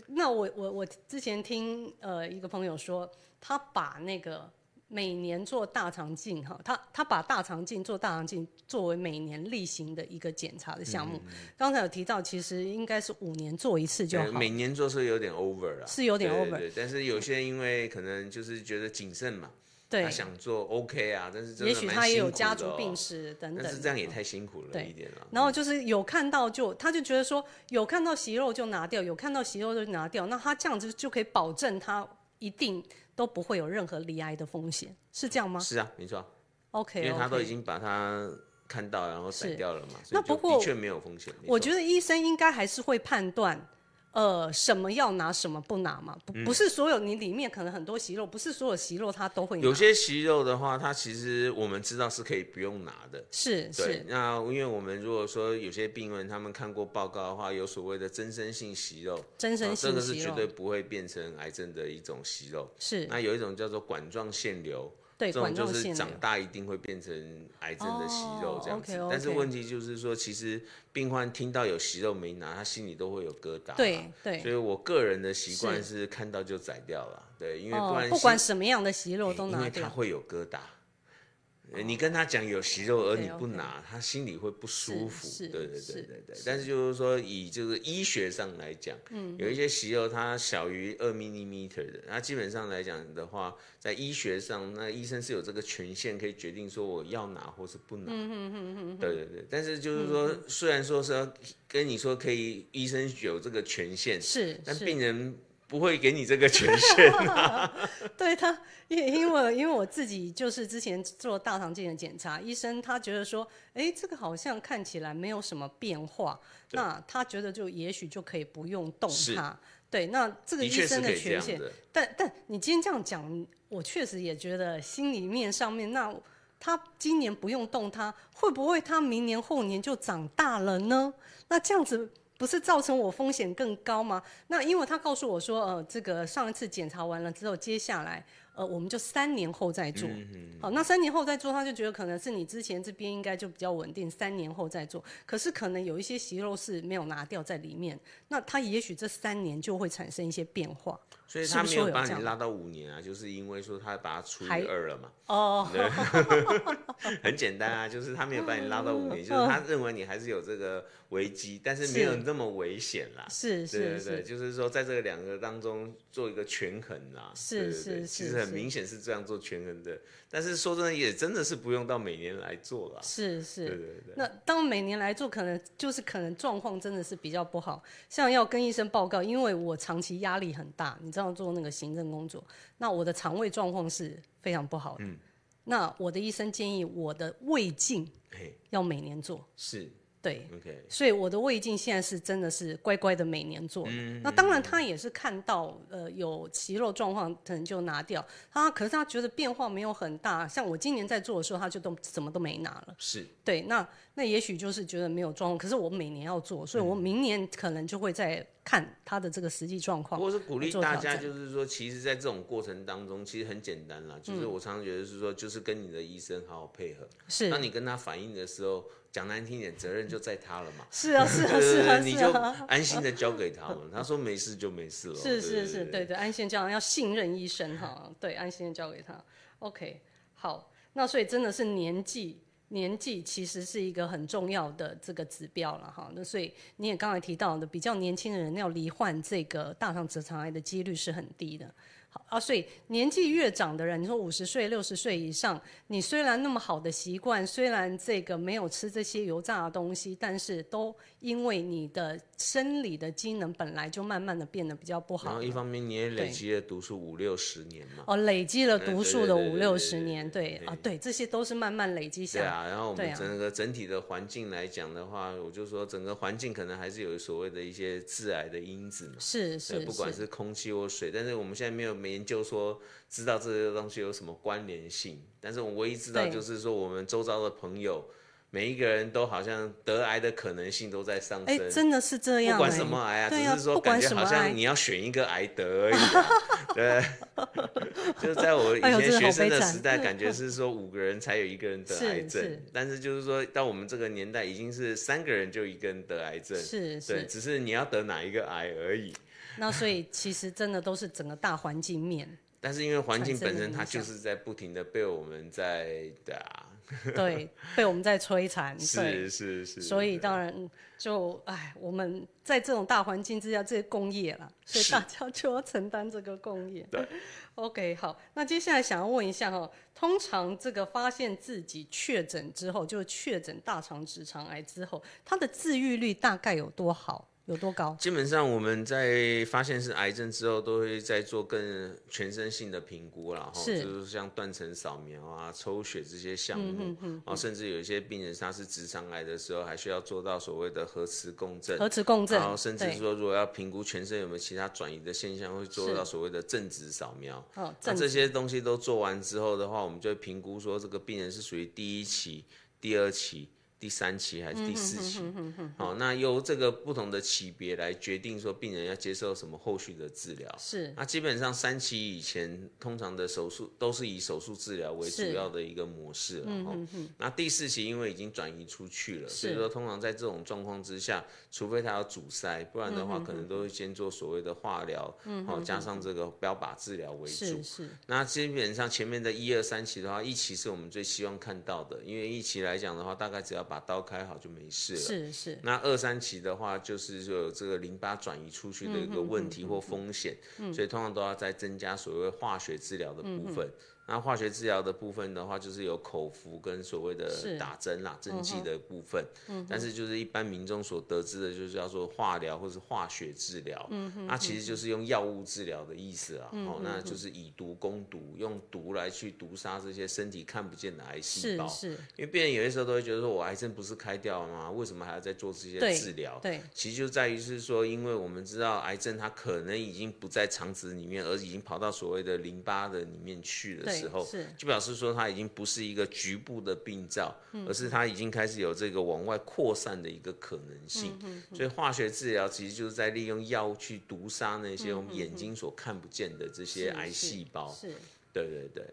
那我我我之前听呃一个朋友说，他把那个每年做大肠镜哈，他他把大肠镜做大肠镜作为每年例行的一个检查的项目。刚才有提到，其实应该是五年做一次就好，呃每年做是有点 over 了，是有点 over 对对但是有些人因为可能就是觉得谨慎嘛，对。他，想做 OK 啊，但是也许他也有家族病史等等但是这样也太辛苦了一点了。然后就是有看到就，他就觉得说有看到息肉就拿掉，有看到息肉就拿掉，那他这样子就可以保证他一定都不会有任何离癌的风险，是这样吗是啊，没错，？OK，因为他都已经把它看到，然后甩掉了嘛，那不过的确没有风险。我觉得医生应该还是会判断，呃，什么要拿，什么不拿嘛。不，不是所有你里面可能很多息肉，不是所有息肉它都会拿。有些息肉的话，它其实我们知道是可以不用拿的。是是，那因为我们如果说有些病人他们看过报告的话，有所谓的增生性息肉，增生性息肉个是绝对不会变成癌症的一种息肉。是那有一种叫做管状腺瘤，对管这种就是。长大一定会变成癌症的息肉哦这样子。但是问题就是说，其实病患听到有息肉没拿，他心里都会有疙瘩。对对所以我个人的习惯是是看到就宰掉了，对，因为不哦，不管什么样的息肉都拿掉。为他会有疙瘩。呃你跟他讲有息肉，而你不拿，他心里会不舒服。是对对是对对对。但是就是说，以就是医学上来讲，嗯有一些息肉它小于二 millimeter 的，那基本上来讲的话，在医学上，那医生是有这个权限可以决定说我要拿或是不拿。嗯嗯嗯嗯。对对对。但是就是说，嗯虽然说是要跟你说可以，医生有这个权限，是但病人不会给你这个权限。对他，因因为因为我自己就是之前做大肠镜的检查，医生他觉得说，哎，这个好像看起来没有什么变化，那他觉得就也许就可以不用动它。对，那这个医生可以这样权限，但但你今天这样讲，我确实也觉得心里面上面，那他今年不用动它，会不会他明年后年就长大了呢？那这样子不是造成我风险更高吗？那因为他告诉我说，呃，这个上一次检查完了之后，接下来呃我们就三年后再做。好，那三年后再做，他就觉得可能是你之前这边应该就比较稳定，三年后再做。可是可能有一些息肉是没有拿掉在里面，那他也许这三年就会产生一些变化。所以他没有把你拉到五年啊，就是因为说他把它除以二了嘛。哦，很简单啊，就是他没有把你拉到五嗯年，就是他认为你还是有这个危机，但是没有那么危险啦。是是是，就是说在这个两个当中做一个权衡啦。是是其实很明显是这样做权衡的，但是说真的也真的是不用到每年来做啦。是对是。对对对。那当每年来做，可能就是可能状况真的是比较不好，像要跟医生报告，因为我长期压力很大，你知道做那个行政工作，那我的肠胃状况是非常不好的。嗯那我的医生建议我的胃镜嘿，要每年做，是对，OK，所以我的胃镜现在是真的是乖乖的每年做。嗯那当然他也是看到呃有息肉状况，可能就拿掉。他可是他觉得变化没有很大，像我今年在做的时候，他就都什么都没拿了。是对，那那也许就是觉得没有状况，可是我每年要做，所以我明年可能就会再看他的这个实际状况。我是鼓励大家，就是说，其实，在这种过程当中，其实很简单啦。嗯就是我常常觉得是说，就是跟你的医生好好配合。是当你跟他反映的时候，讲难听点，责任就在他了嘛。是啊 是啊是啊你就安心的交给他们。他说没事就没事了。是是是，对对，安心这样要信任医生哈，对，安心的交给他。OK，好，那所以真的是年纪。年纪其实是一个很重要的这个指标了哈，那所以你也刚才提到的，比较年轻的人要罹患这个大肠直肠癌的几率是很低的。啊，所以年纪越长的人，你说五十岁、六十岁以上，你虽然那么好的习惯，虽然这个没有吃这些油炸的东西，但是都因为你的生理的机能本来就慢慢的变得比较不好。然后一方面你也累积了读书五六十年嘛。哦，累积了读书的五六十年，对对啊，对，这些都是慢慢累积下来。对啊，然后我们整个整体的环境来讲的话，我就说整个环境可能还是有所谓的一些致癌的因子嘛。是是不管是空气或水，但是我们现在没有没研究说知道这些东西有什么关联性。但是我唯一知道就是说，我们周遭的朋友，每一个人都好像得癌的可能性都在上哎，升。真的是这样、不管哎什么癌啊，对啊，只是说感觉好像，你要选一个癌得而已、啊，对。就是在我以前学生的时代，感觉是说五个人才有一个人得癌症。是，但是就是说到我们这个年代，已经是三个人就一个人得癌症，是对，是。只是你要得哪一个癌而已。那所以其实真的都是整个大环境面，但是因为环境本身它就是在不停的被我们在打，对，被我们在摧残，对。是，是是，所以当然就哎，我们在这种大环境之下，这些工业啦，所以大家就要承担这个工业。对，OK，好，那接下来想要问一下哈，通常这个发现自己确诊之后，就确诊大肠直肠癌之后，它的治愈率大概有多好，有多高？基本上我们在发现是癌症之后，都会再做更全身性的评估啦，然后就是像断层扫描啊、抽血这些项目，嗯哦，甚至有一些病人他是直肠癌的时候，还需要做到所谓的核磁共振。核磁共振然后，甚至，说，如果要评估全身有没有其他转移的现象，会做到所谓的正子扫描。哦，那正这些东西都做完之后的话，我们就会评估说这个病人是属于第一期、第二期、第三期还是第四期。好，那由这个不同的级别来决定说病人要接受什么后续的治疗。是那基本上三期以前，通常的手术都是以手术治疗为主要的一个模式了。嗯那第四期因为已经转移出去了，所以说通常在这种状况之下，除非他要阻塞，不然的话可能都会先做所谓的化疗，好加上这个标靶治疗为主是。是，那基本上前面的一二三期的话，一期是我们最希望看到的，因为一期来讲的话，大概只要把刀开好就没事了。是是，那二三期的话，就是说有这个淋巴转移出去的一个问题或风险，所以通常都要再增加所谓化学治疗的部分。那化学治疗的部分的话，就是有口服跟所谓的打针啦、针剂的部分。但是就是一般民众所得知的，就是叫做化疗或是化学治疗。那其实就是用药物治疗的意思啊。哦，那就是以毒攻毒，用毒来去毒杀这些身体看不见的癌细胞。是是，因为病人有些时候都会觉得说，我癌症不是开掉了吗？为什么还要再做这些治疗？对，其实就在于是说，因为我们知道癌症它可能已经不在肠子里面，而已经跑到所谓的淋巴的里面去的对时候，是就表示说它已经不是一个局部的病灶，嗯而是它已经开始有这个往外扩散的一个可能性。嗯所以化学治疗其实就是在利用药物去毒杀那嗯些我们眼睛所看不见的这些癌细胞。是。对对对。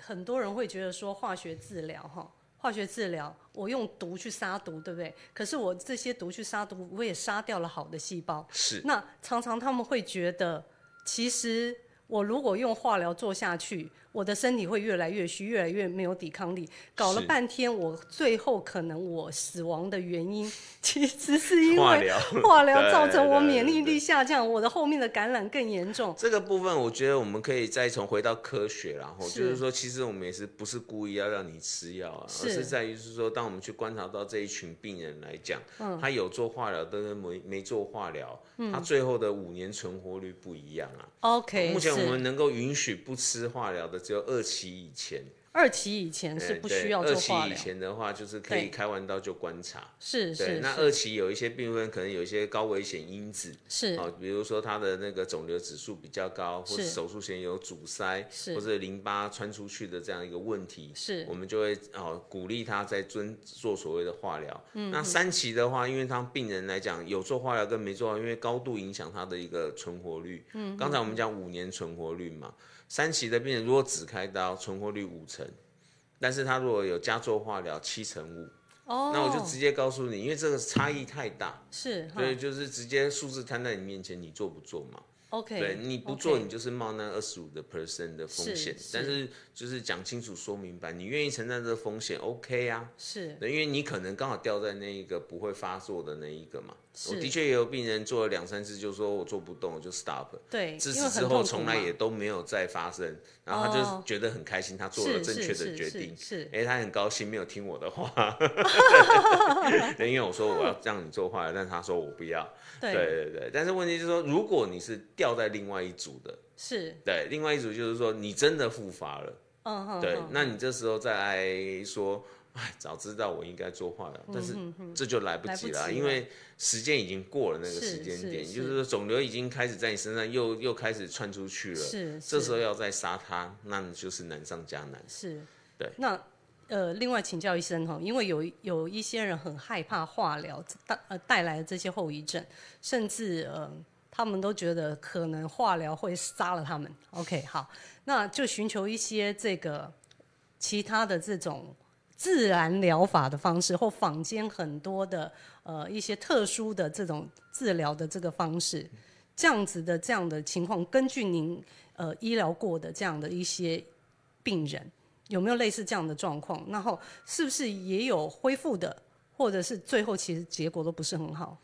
很多人会觉得说化学治疗哈，化学治疗我用毒去杀毒，对不对？可是我这些毒去杀毒，我也杀掉了好的细胞。是那常常他们会觉得，其实我如果用化疗做下去，我的身体会越来越虚，越来越没有抵抗力。搞了半天，我最后可能我死亡的原因，其实是因为化疗 化疗造成我免疫力下降，我的后面的感染更严重。这个部分，我觉得我们可以再从回到科学，然后就是说，其实我们也是不是故意要让你吃药啊，是而是在于是说，当我们去观察到这一群病人来讲，嗯他有做化疗的跟没没做化疗，他最后的五年存活率不一样啊。OK，目前我们能够允许不吃化疗的只有二期以前，二期以前是不需要做二期以前的话，就是可以开完刀就观察。是，是是那二期有一些病份可能有一些高危险因子，是。哦，比如说他的那个肿瘤指数比较高，或者是。手术前有阻塞，是。或者淋巴穿出去的这样一个问题，是。我们就会哦鼓励他在遵做所谓的化疗。嗯那三期的话，因为他病人来讲有做化疗跟没做因为高度影响他的一个存活率。嗯，刚才我们讲五年存活率嘛，三期的病人如果只开刀，存活率五成。但是他如果有加做化疗，七成五，哦，那我就直接告诉你，因为这个差异太大，是所以就是直接数字摊在你面前，你做不做嘛？OK，对，你不做，你就是冒那二十五的 percent 的风险是。但是就是讲清楚、说明白，你愿意承担这个风险，OK 啊。是对，因为你可能刚好掉在那一个不会发作的那一个嘛。是我的确也有病人做了两三次，就说我做不动，我就 stop。对，自此之后，从来也都没有再发生。然后他哦就觉得很开心，他做了正确的决定。是哎，他很高兴，没有听我的话。对，因为我说我要让你做坏了，但他说我不要。对对对对，但是问题是说，如果你是掉在另外一组的，是。对，另外一组就是说你真的复发了，嗯哼对，那你这时候再来说，哎，早知道我应该做化疗，但是这就来不及了，来不及了因为时间已经过了那个时间点，就是。说肿瘤已经开始在你身上又又开始窜出去了，是这时候要再杀它，那你就是难上加难。是，对。那呃，另外请教医生哈，因为有有一些人很害怕化疗带呃带来的这些后遗症，甚至呃，他们都觉得可能化疗会杀了他们。OK，好，那就寻求一些这个其他的这种自然疗法的方式，或坊间很多的呃一些特殊的这种治疗的这个方式，这样子的这样的情况，根据您呃医疗过的这样的一些病人，有没有类似这样的状况？然后是不是也有恢复的，或者是最后其实结果都不是很好？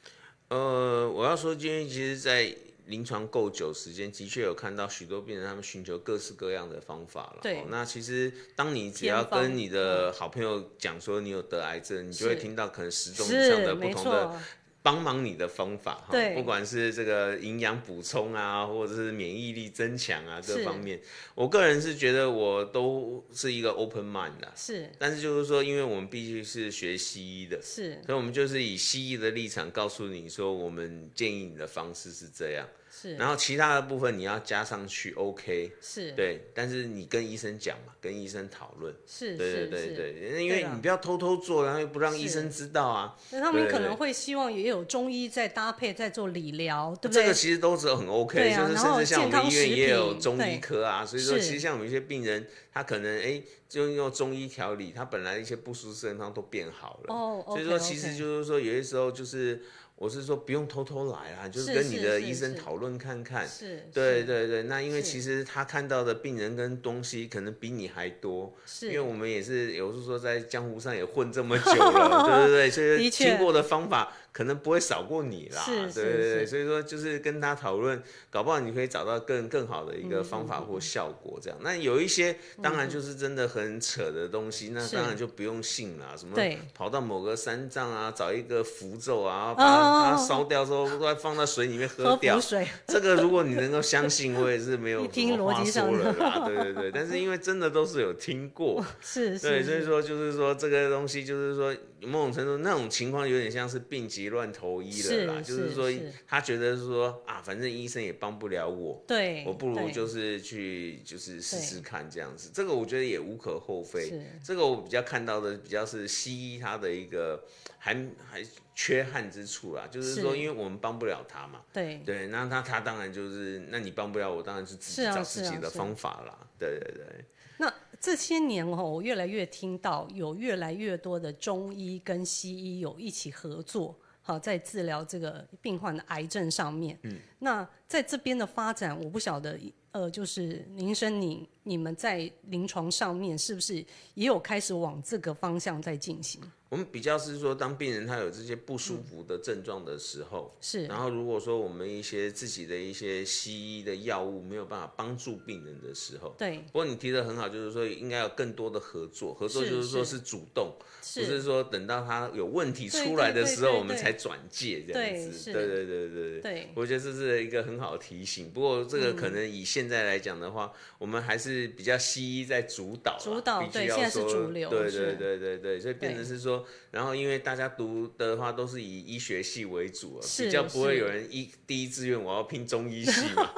呃，我要说，今天其实，在临床够久时间，的确有看到许多病人他们寻求各式各样的方法了。对哦那其实当你只要跟你的好朋友讲说你有得癌症，你就会听到可能十种以上的不同的错，帮忙你的方法哈，不管是这个营养补充啊，或者是免疫力增强啊各方面，我个人是觉得我都是一个 open mind 的。是。但是就是说，因为我们必须是学西医的，是。所以我们就是以西医的立场告诉你说，我们建议你的方式是这样，是。然后其他的部分你要加上去，OK，是。对，但是你跟医生讲嘛，跟医生讨论，是对对对对，因为你不要偷偷做，然后又不让医生知道啊，那他们可能会希望也有中医在搭配在做理疗，对不对？这个其实都是很 OK，、就是甚至像我们医院也有中医科啊，所以说其实像有一些病人，他可能哎就用中医调理，他本来一些不舒适的地方都变好了。哦所以说其实就是说有些时候就是我是说不用偷偷来啊，就是跟你的医生讨论看看。是，是对对对，那因为其实他看到的病人跟东西可能比你还多，是，因为我们也是有时候说在江湖上也混这么久了，对对对，所以的确听过的方法可能不会少过你啦，是是对对对，所以说就是跟他讨论，搞不好你可以找到更更好的一嗯个方法或效果这样。那有一些当然就是真的很扯的东西，那当然就不用信啦，什么对。跑到某个山藏啊，找一个符咒啊，把哦它烧掉之后，再放到水里面喝掉。这个如果你能够相信，我也是没有 什听逻辑上了啦，对对对。但是因为真的都是有听过，是对，是，对所以说就是说这个东西就是说某种程度那种情况有点像是病急乱投医了啦，是就是说是他觉得是说啊，反正医生也帮不了我。对，我不如就是去就是试对试看这样子，这个我觉得也无可厚非是。这个我比较看到的比较是西医他的一个还还缺憾之处啦，就是说因为我们帮不了他嘛，对对，那他他当然就是，那你帮不了我，当然是自己找自己的方法啦。对对对，那这些年哦，我越来越听到有越来越多的中医跟西医有一起合作，好在治疗这个病患的癌症上面。嗯，那在这边的发展，我不晓得，呃，就是林医生你你们在临床上面是不是也有开始往这个方向在进行？我们比较是说，当病人他有这些不舒服的症状的时候，是。然后如果说我们一些自己的一些西医的药物没有办法帮助病人的时候，对，不过你提的很好，就是说应该有更多的合作，合作就是说是。是主动，不是是。说等到他有问题出来的时候我们才转介这样子。对对对对对对。对，我觉得这是一个很好好提醒。不过这个可能以现在来讲的话，我们还是比较西医在主导，主导对现在是主流对是。对对对对，所以变成是说，然后因为大家读的话都是以医学系为主、啊，比较不会有人一第一志愿我要拼中医系嘛，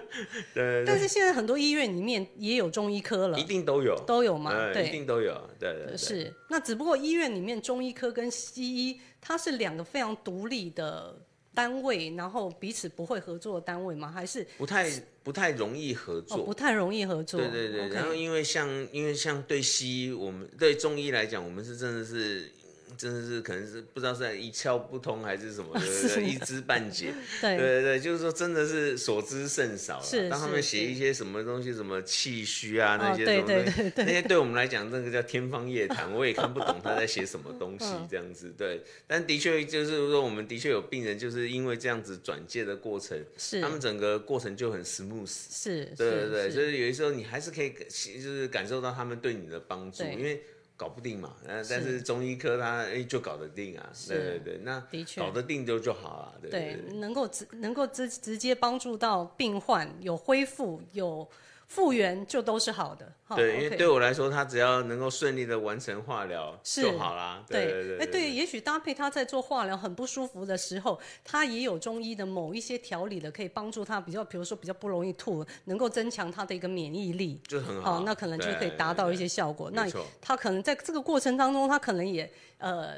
对但是现在很多医院里面也有中医科了。一，定都有，都有嘛？对。一，定都有，对对对，是。那只不过医院里面中医科跟西医，它是两个非常独立的单位，然后彼此不会合作的单位吗？还是不太不太容易合哦作。不太容易合作？对对对然后因为像因为像对西医，我们对中医来讲，我们是真的是。真的是可能是不知道是在一窍不通还是什么，对对？对，一知半解，对。对对对，就是说真的是所知甚少了是当他们是是写一些什么东西，什么气虚啊那些什么东西，对？对对。那些对我们来讲，那个叫天方夜谭，我也看不懂 他在写什么东西嗯。这样子。对，但的确就是说，我们的确有病人就是因为这样子转介的过程，是。他们整个过程就很 smooth。是，对对对，是。所以有的时候你还是可以感就是感受到他们对你的帮助，因为搞不定嘛，那，但是中医科他哎就搞得定啊，对对对，那的确。搞得定就就好了，对对。对，能够直能够直直接帮助到病患有恢复有复原，就都是好的。哈对，因为对我来说，他只要能够顺利的完成化疗是就好啦，对对对，哎，对，也许搭配他在做化疗很不舒服的时候，他也有中医的某一些调理的，可以帮助他比较，比如说比较不容易吐，能够增强他的一个免疫力。就很好，好，那可能就可以达到一些效果。那他可能在这个过程当中，他可能也呃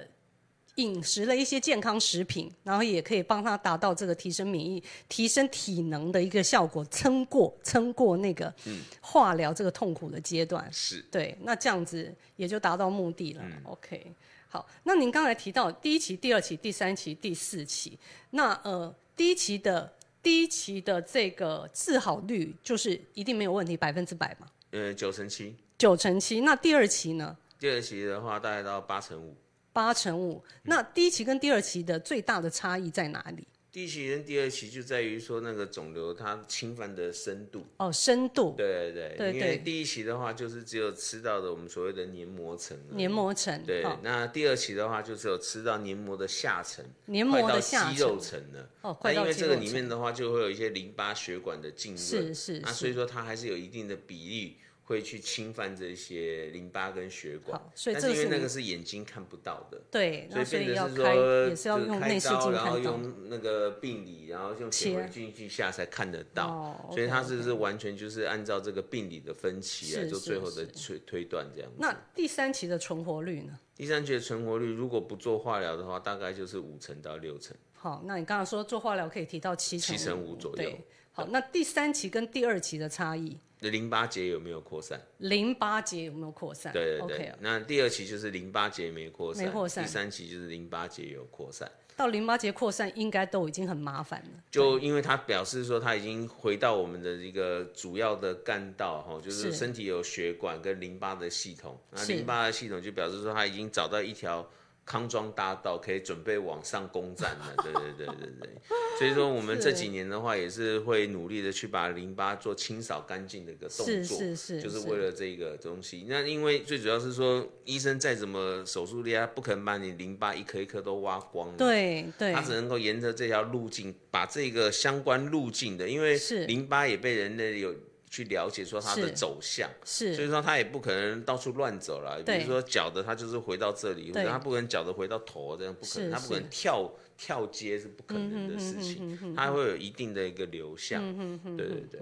饮食了一些健康食品，然后也可以帮他达到这个提升免疫、提升体能的一个效果，撑过撑过那个嗯化疗这个痛苦的阶段。是对，那这样子也就达到目的了。OK，好，嗯那您刚才提到第一期、第二期、第三期、第四期，那呃，第一期的第一期的这个治好率就是一定没有问题，百分之百嘛，呃九成七，九成七。那第二期呢？第二期的话大概到八成五。八成五。那第一期跟第二期的最大的差异在哪里？第一期跟第二期就在于说那个肿瘤它侵犯的深度，哦，深度、对对对因为第一期的话就是只有吃到的我们所谓的黏膜层，黏膜层，对哦，那第二期的话就只有吃到黏膜的下层，黏膜的下肌肉层，层了。哦，快到因为这个里面的话，就会有一些淋巴血管的浸润，是是那所以。说它还是有一定的比例会去侵犯这些淋巴跟血管好，所以是你是因为那个是眼睛看不到的，对，所以变成是说也是要用内视刀然后。用那个病理，然后用显微切镜去下才看得到。哦所以它是是完全就是按照这个病理的分期来做最后的推推断这样子。那第三期的存活率呢？第三期的存活率如果不做化疗的话，大概就是五成到六成。好，那你刚刚说做化疗可以提到七成七成五左右对，好，那第三期跟第二期的差异，那淋巴结有没有扩散？淋巴结有没有扩散？对对对那第二期就是淋巴结没扩散，没扩散第三期就是淋巴结有扩散。到淋巴结扩散应该都已经很麻烦了。就因为它表示说它已经回到我们的一个主要的干道哈，就是是身体有血管跟淋巴的系统，那淋巴的系统就表示说它已经找到一条康庄大道，可以准备往上攻占了。对对对对对，所以说我们这几年的话也是会努力的去把淋巴做清扫干净的一个动作。是是，就是为了这个东西。那因为最主要是说，医生再怎么手术厉害，不可能把你淋巴一颗一颗都挖光了。对对他只能够沿着这条路径，把这个相关路径的，因为是淋巴也被人类有去了解说它的走向，是所以是说它也不可能到处乱走了。比如说脚的，它就是回到这里，或者它不可能脚的回到头，这样不可能，是它不可能跳跳街是不可能的事情，它会有一定的一个流向。对对对。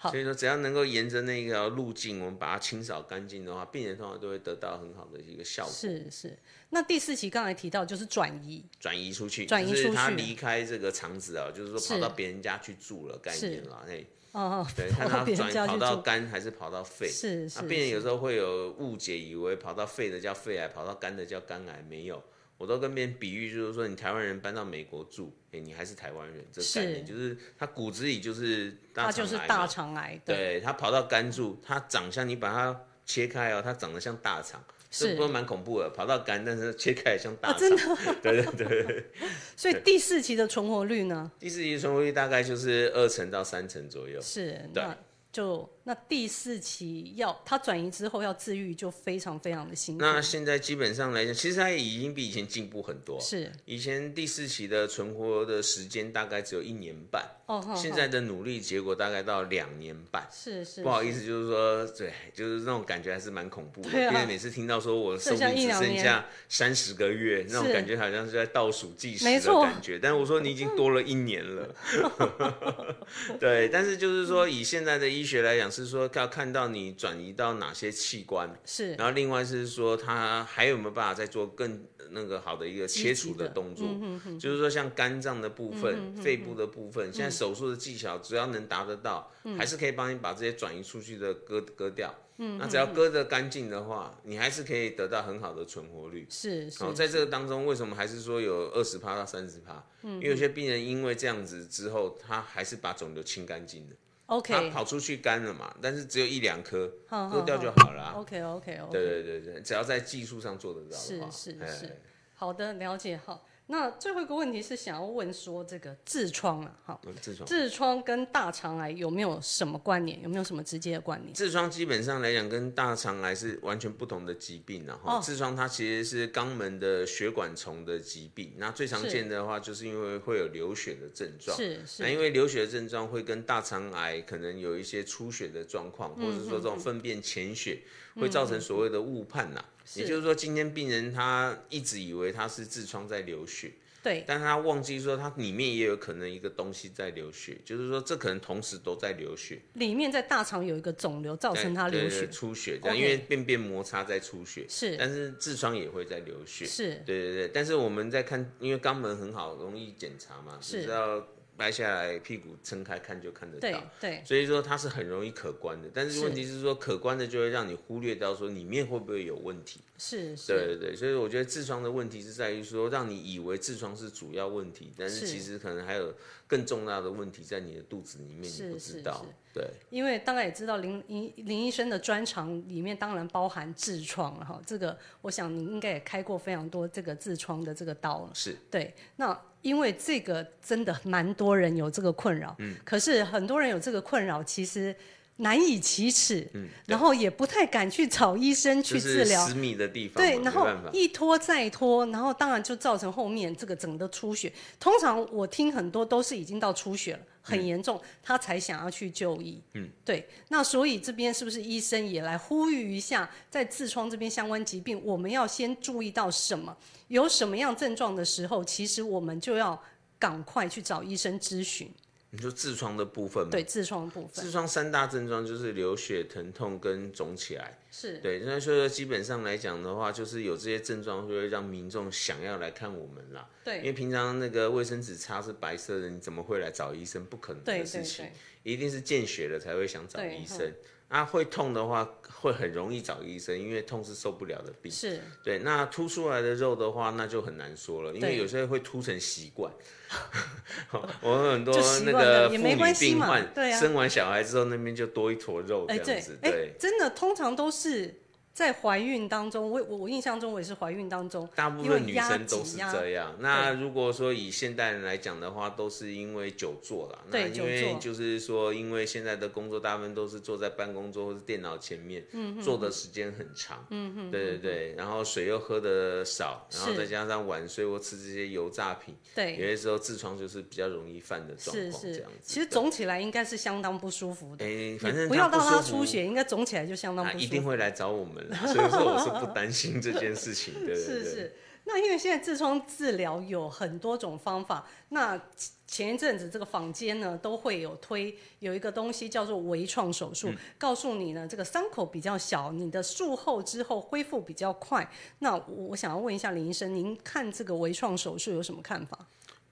好所以说，只要能够沿着那条路径，我们把它清扫干净的话，病人通常都会得到很好的一个效果。是是。那第四期刚才提到就是转移，转移出去，转移就是出去他离开这个厂子啊，就是说是跑到别人家去住了概念啦。哎，哦，对，看他转跑到肝还是跑到肺。是是病人有时候会有误解，以为跑到肺的叫肺癌，跑到肝的叫肝癌，没有。我都跟别人比喻，就是说你台湾人搬到美国住，哎，你还是台湾人，这个概念就是他骨子里就是大肠癌嘛就是大肠癌，对，对他跑到肝住，他长相你把它切开哦，它长得像大肠，这是不是蛮恐怖的？跑到肝，但是切开也像大肠，啊真的。对对对对。所以第四期的存活率呢？第四期存活率大概就是二成到三成左右。是，对那就那第四期要他转移之后要治愈就非常非常的辛苦。那现在基本上来讲，其实他已经比以前进步很多。是以前第四期的存活的时间大概只有一年半，哦，现在的努力结果大概到两年半。是是不好意思，就是说，对，就是那种感觉还是蛮恐怖的。对啊因为每次听到说我寿命只剩下三十个月，那种感觉好像是在倒数计时的没错感觉。但是我说你已经多了一年了，对。但是就是说，以现在的医学来讲，是说要看到你转移到哪些器官，是然后另外是说它还有没有办法再做更那个好的一个切除的动作，就是说像肝脏的部分、肺部的部分，现在手术的技巧只要能达得到，还是可以帮你把这些转移出去的割割掉。那只要割得干净的话，你还是可以得到很好的存活率。是是好，在这个当中，为什么还是说有二十趴到三十趴？因为有些病人因为这样子之后，他还是把肿瘤清干净了，他 OK 跑出去干了嘛，但是只有一两颗，好割掉就好了啊。OK OK OK，对对对对，只要在技术上做得到的话，哎是是是好的了解好。那最后一个问题是想要问说这个痔疮啊，好，嗯痔疮。痔疮跟大肠癌有没有什么关联？有没有什么直接的关联？痔疮基本上来讲，跟大肠癌是完全不同的疾病然后哦痔疮它其实是肛门的血管虫的疾病，那最常是见的话，就是因为会有流血的症状。是是那因为流血的症状会跟大肠癌可能有一些出血的状况，嗯或者说这种粪便潜血，会造成所谓的误判呐。也就是说，今天病人他一直以为他是痔疮在流血，对。但他忘记说他里面也有可能一个东西在流血，就是说这可能同时都在流血，里面在大肠有一个肿瘤造成它对对对流血，出血这样因为便便摩擦在出血，是。但是痔疮也会在流血，是。对对对，但是我们在看，因为肛门很好，容易检查嘛，是。要掰下来，屁股撑开看就看得到。对所以说它是很容易可观的，但是是问题是说可观的就会让你忽略掉说里面会不会有问题。是是对对对，所以我觉得痔疮的问题是在于说，让你以为痔疮是主要问题，但是是其实可能还有更重大的问题在你的肚子里面，是你不知道是是。对，因为大概也知道林林林医生的专长里面当然包含痔疮了哈，这个我想你应该也开过非常多这个痔疮的这个刀了。是对，那因为这个真的蛮多人有这个困扰，嗯，可是很多人有这个困扰，其实难以启齿，嗯，然后也不太敢去找医生去治疗，私密的地方嘛，对，然后。一拖再拖，然后当然就造成后面这个整个出血。通常我听很多都是已经到出血了，很严重，他才想要去就医。嗯，对。那所以这边是不是医生也来呼吁一下，在痔疮这边相关疾病，我们要先注意到什么？有什么样症状的时候，其实我们就要赶快去找医生咨询。你说痔疮的部分吗，对，痔疮部分痔疮三大症状就是流血、疼痛跟肿起来。是对，那所以说基本上来讲的话，就是有这些症状，就会让民众想要来看我们啦。因为平常那个卫生纸擦是白色的，你怎么会来找医生？不可能对对的事情，对，一定是见血了才会想找对医生。啊，会痛的话会很容易找医生，因为痛是受不了的病。是对，那凸出来的肉的话，那就很难说了，因为有些会凸成习惯。我们很多那个妇女病患，对啊生完小孩之后那边就多一坨肉这样子，，哎对，，真的，通常都是在怀孕当中，我我我印象中我也是怀孕当中，大部分女生都是这样。那如果说以现代人来讲的话，都是因为久坐啦。那对因为就是说，因为现在的工作大部分都是坐在办公桌或者电脑前面，嗯坐的时间很长。嗯嗯，对对对。然后水又喝的少，然后再加上晚睡或吃这些油炸品，对有，些时候痔疮就是比较容易犯的状况这样，子。其实肿起来应该是相当不舒服的，哎，反正不要到它出血，应该肿起来就相当啊，不舒服。一定会来找我们啦。所以说我是不担心这件事情，对对对。是是，那因为现在痔疮治疗有很多种方法，那前一阵子这个坊间呢都会有推有一个东西叫做微创手嗯术，告诉你呢这个伤口比较小，你的术后之后恢复比较快。那我我想要问一下林医生，您看这个微创手术有什么看法？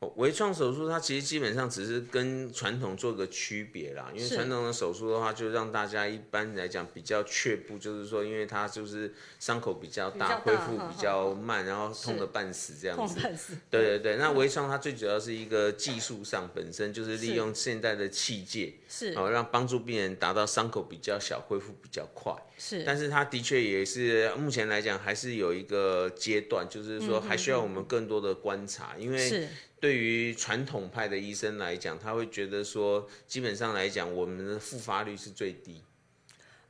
哦微创手术它其实基本上只是跟传统做个区别啦，因为传统的手术的话，就让大家一般来讲比较却步，就是说，因为它就是伤口比较大，恢复比较慢，然后痛得半死这样子。痛半死。对对对，那微创它最主要是一个技术上本身就是利用现代的器械，是哦，让帮助病人达到伤口比较小，恢复比较快。是，但是它的确也是目前来讲还是有一个阶段，就是说还需要我们更多的观察，因为是对于传统派的医生来讲，他会觉得说，基本上来讲，我们的复发率是最低。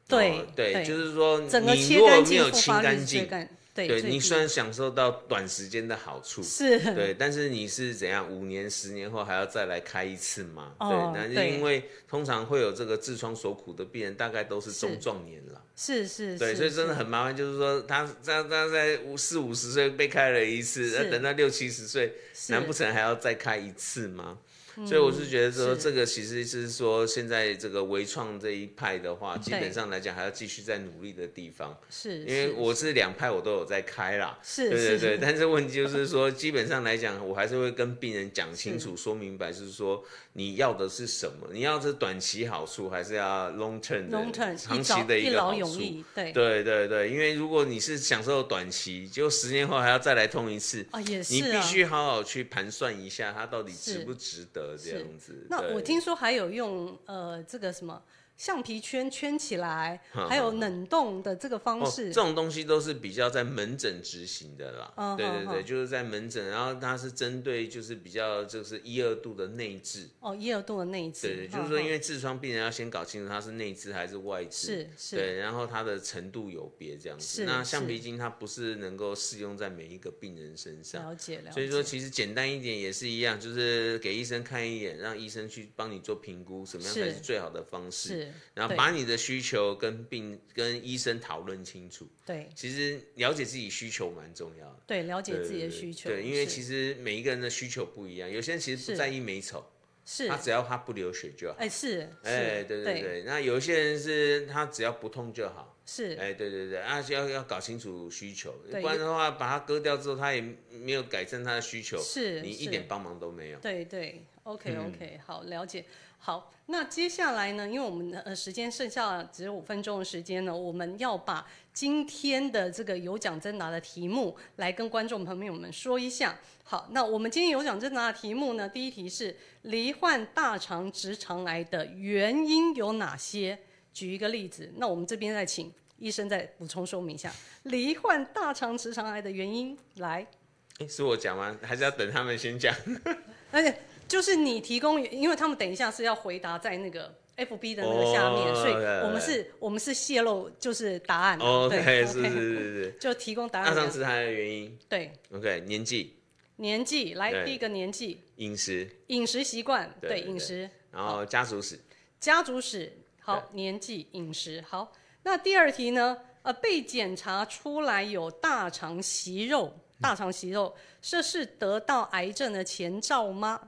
对哦对，对就是说你如果没有清干净，对对你虽然享受到短时间的好处，是对，但是你是怎样？五年、十年后还要再来开一次吗？哦对，那因为通常会有这个痔疮所苦的病人，大概都是中壮年了。是是，对，所以真的很麻烦，就是说他他他在五四五十岁被开了一次，那等到六七十岁，难不成还要再开一次吗？所以我是觉得说，这个其实是说，现在这个微创这一派的话，基本上来讲还要继续在努力的地方。是，因为我是两派我都有在开啦，是对对对，但是问题就是说，基本上来讲，我还是会跟病人讲清楚、说明白，是说你要的是什么，你要的是短期好处，还是要 long term 的 long term 长期的一个好处？对。对对对，因为如果你是享受短期，就十年后还要再来痛一次，啊也是你必啊须好好去盘算一下，它到底值不值得这样子。那我听说还有用呃这个什么橡皮圈圈起来，哼还有冷冻的这个方哦，式这，种东西都是比较在门诊执行的啦。嗯对对对，就是在门诊，然后它是针对就是比较就是一二度的内痔。哦，一二度的内痔，对对，就是说因为痔疮病人要先搞清楚它是内痔还是外痔。是是对，然后它的程度有别这样子。是那橡皮筋它不是能够适用在每一个病人身上。了解了解，所以说，其实简单一点也是一样，就是给医生看一眼，让医生去帮你做评估，什么样才是是最好的方式。是，然后把你的需求跟病跟医生讨论清楚。对其实了解自己需求蛮重要的。对了解自己的需求，对，因为其实每一个人的需求不一样，有些人其实不在意美丑，是他只要他不流血就好。哎是哎，是对对对，那有一些人是他只要不痛就好。是哎，对对对，啊，要要搞清楚需求，不然的话，把它割掉之后，他也没有改正他的需求，是是你一点帮忙都没有。对对，OK 嗯 OK，、好了解。好，那接下来呢，因为我们的呃时间剩下只有五分钟的时间呢，我们要把今天的这个有奖征答的题目来跟观众朋友们说一下。好，那我们今天有奖征答的题目呢，第一题是罹患大肠直肠癌的原因有哪些？举一个例子，那我们这边再请医生再补充说明一下罹患大肠直肠癌的原因。来，哎，是我讲吗？还是要等他们先讲？而且就是你提供，因为他们等一下是要回答在那个 FB 的那个下面，哦所以我们是，我们是泄露就是答案啊、哦对，OK，是是是是。就提供答案。直肠癌的原因？对，，OK，年纪、年纪来对第一个年纪，饮食，饮食习惯，对饮食，然后家族史，家族史，好，年纪、饮食，好。那第二题呢？呃，被检查出来有大肠息肉，大肠息肉，这是得到癌症的前兆吗？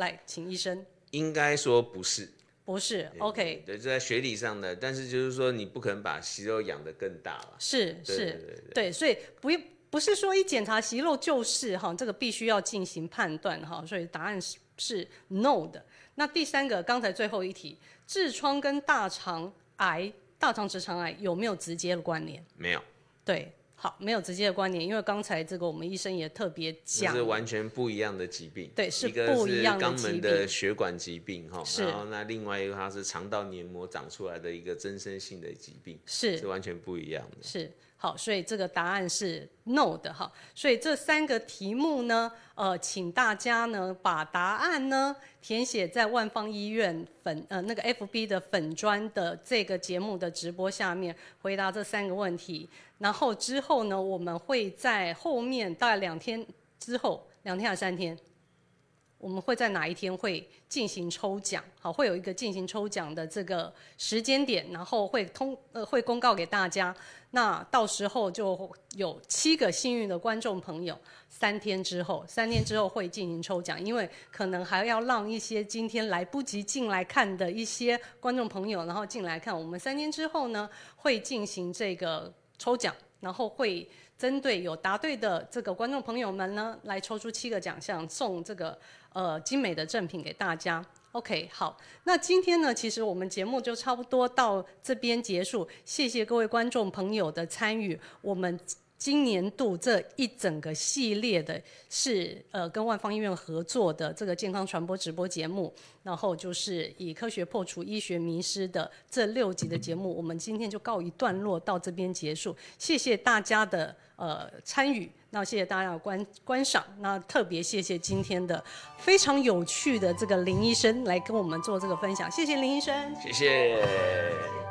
来，请医生。应该说不是。不是，OK，对，这在学理上的，但是就是说你不可能把息肉养得更大了。是是，对所以不不是说一检查息肉就是哈，这个必须要进行判断哈，所以答案是是 no 的。那第三个，刚才最后一题，痔疮跟大肠癌、大肠直肠癌有没有直接的关联？没有，对，好，没有直接的关联，因为刚才这个我们医生也特别讲是，完全不一样的疾病。对是一个不一样的是肛门的血管疾病哈，是然后那另外一个它是肠道黏膜长出来的一个增生性的疾病，是是完全不一样的。是好，所以这个答案是 no 的哈。所以这三个题目呢，呃，请大家呢把答案呢填写在万方医院粉呃那个 FB 的粉砖的这个节目的直播下面回答这三个问题。然后之后呢，我们会在后面大概两天之后，两天还是三天，我们会在哪一天会进行抽奖？好，会有一个进行抽奖的这个时间点，然后会通呃会公告给大家。那到时候就有七个幸运的观众朋友，三天之后，三天之后会进行抽奖，因为可能还要让一些今天来不及进来看的一些观众朋友，然后进来看。我们三天之后呢，会进行这个抽奖，然后会针对有答对的这个观众朋友们呢，来抽出七个奖项，送这个呃精美的赠品给大家。OK，好，那今天呢，其实我们节目就差不多到这边结束，谢谢各位观众朋友的参与。我们今年度这一整个系列的是呃跟万方医院合作的这个健康传播直播节目，然后就是以科学破除医学迷失的这六集的节目，我们今天就告一段落，到这边结束。谢谢大家的呃参与，那谢谢大家的观观赏，那特别谢谢今天的非常有趣的这个林医生来跟我们做这个分享，谢谢林医生。谢谢。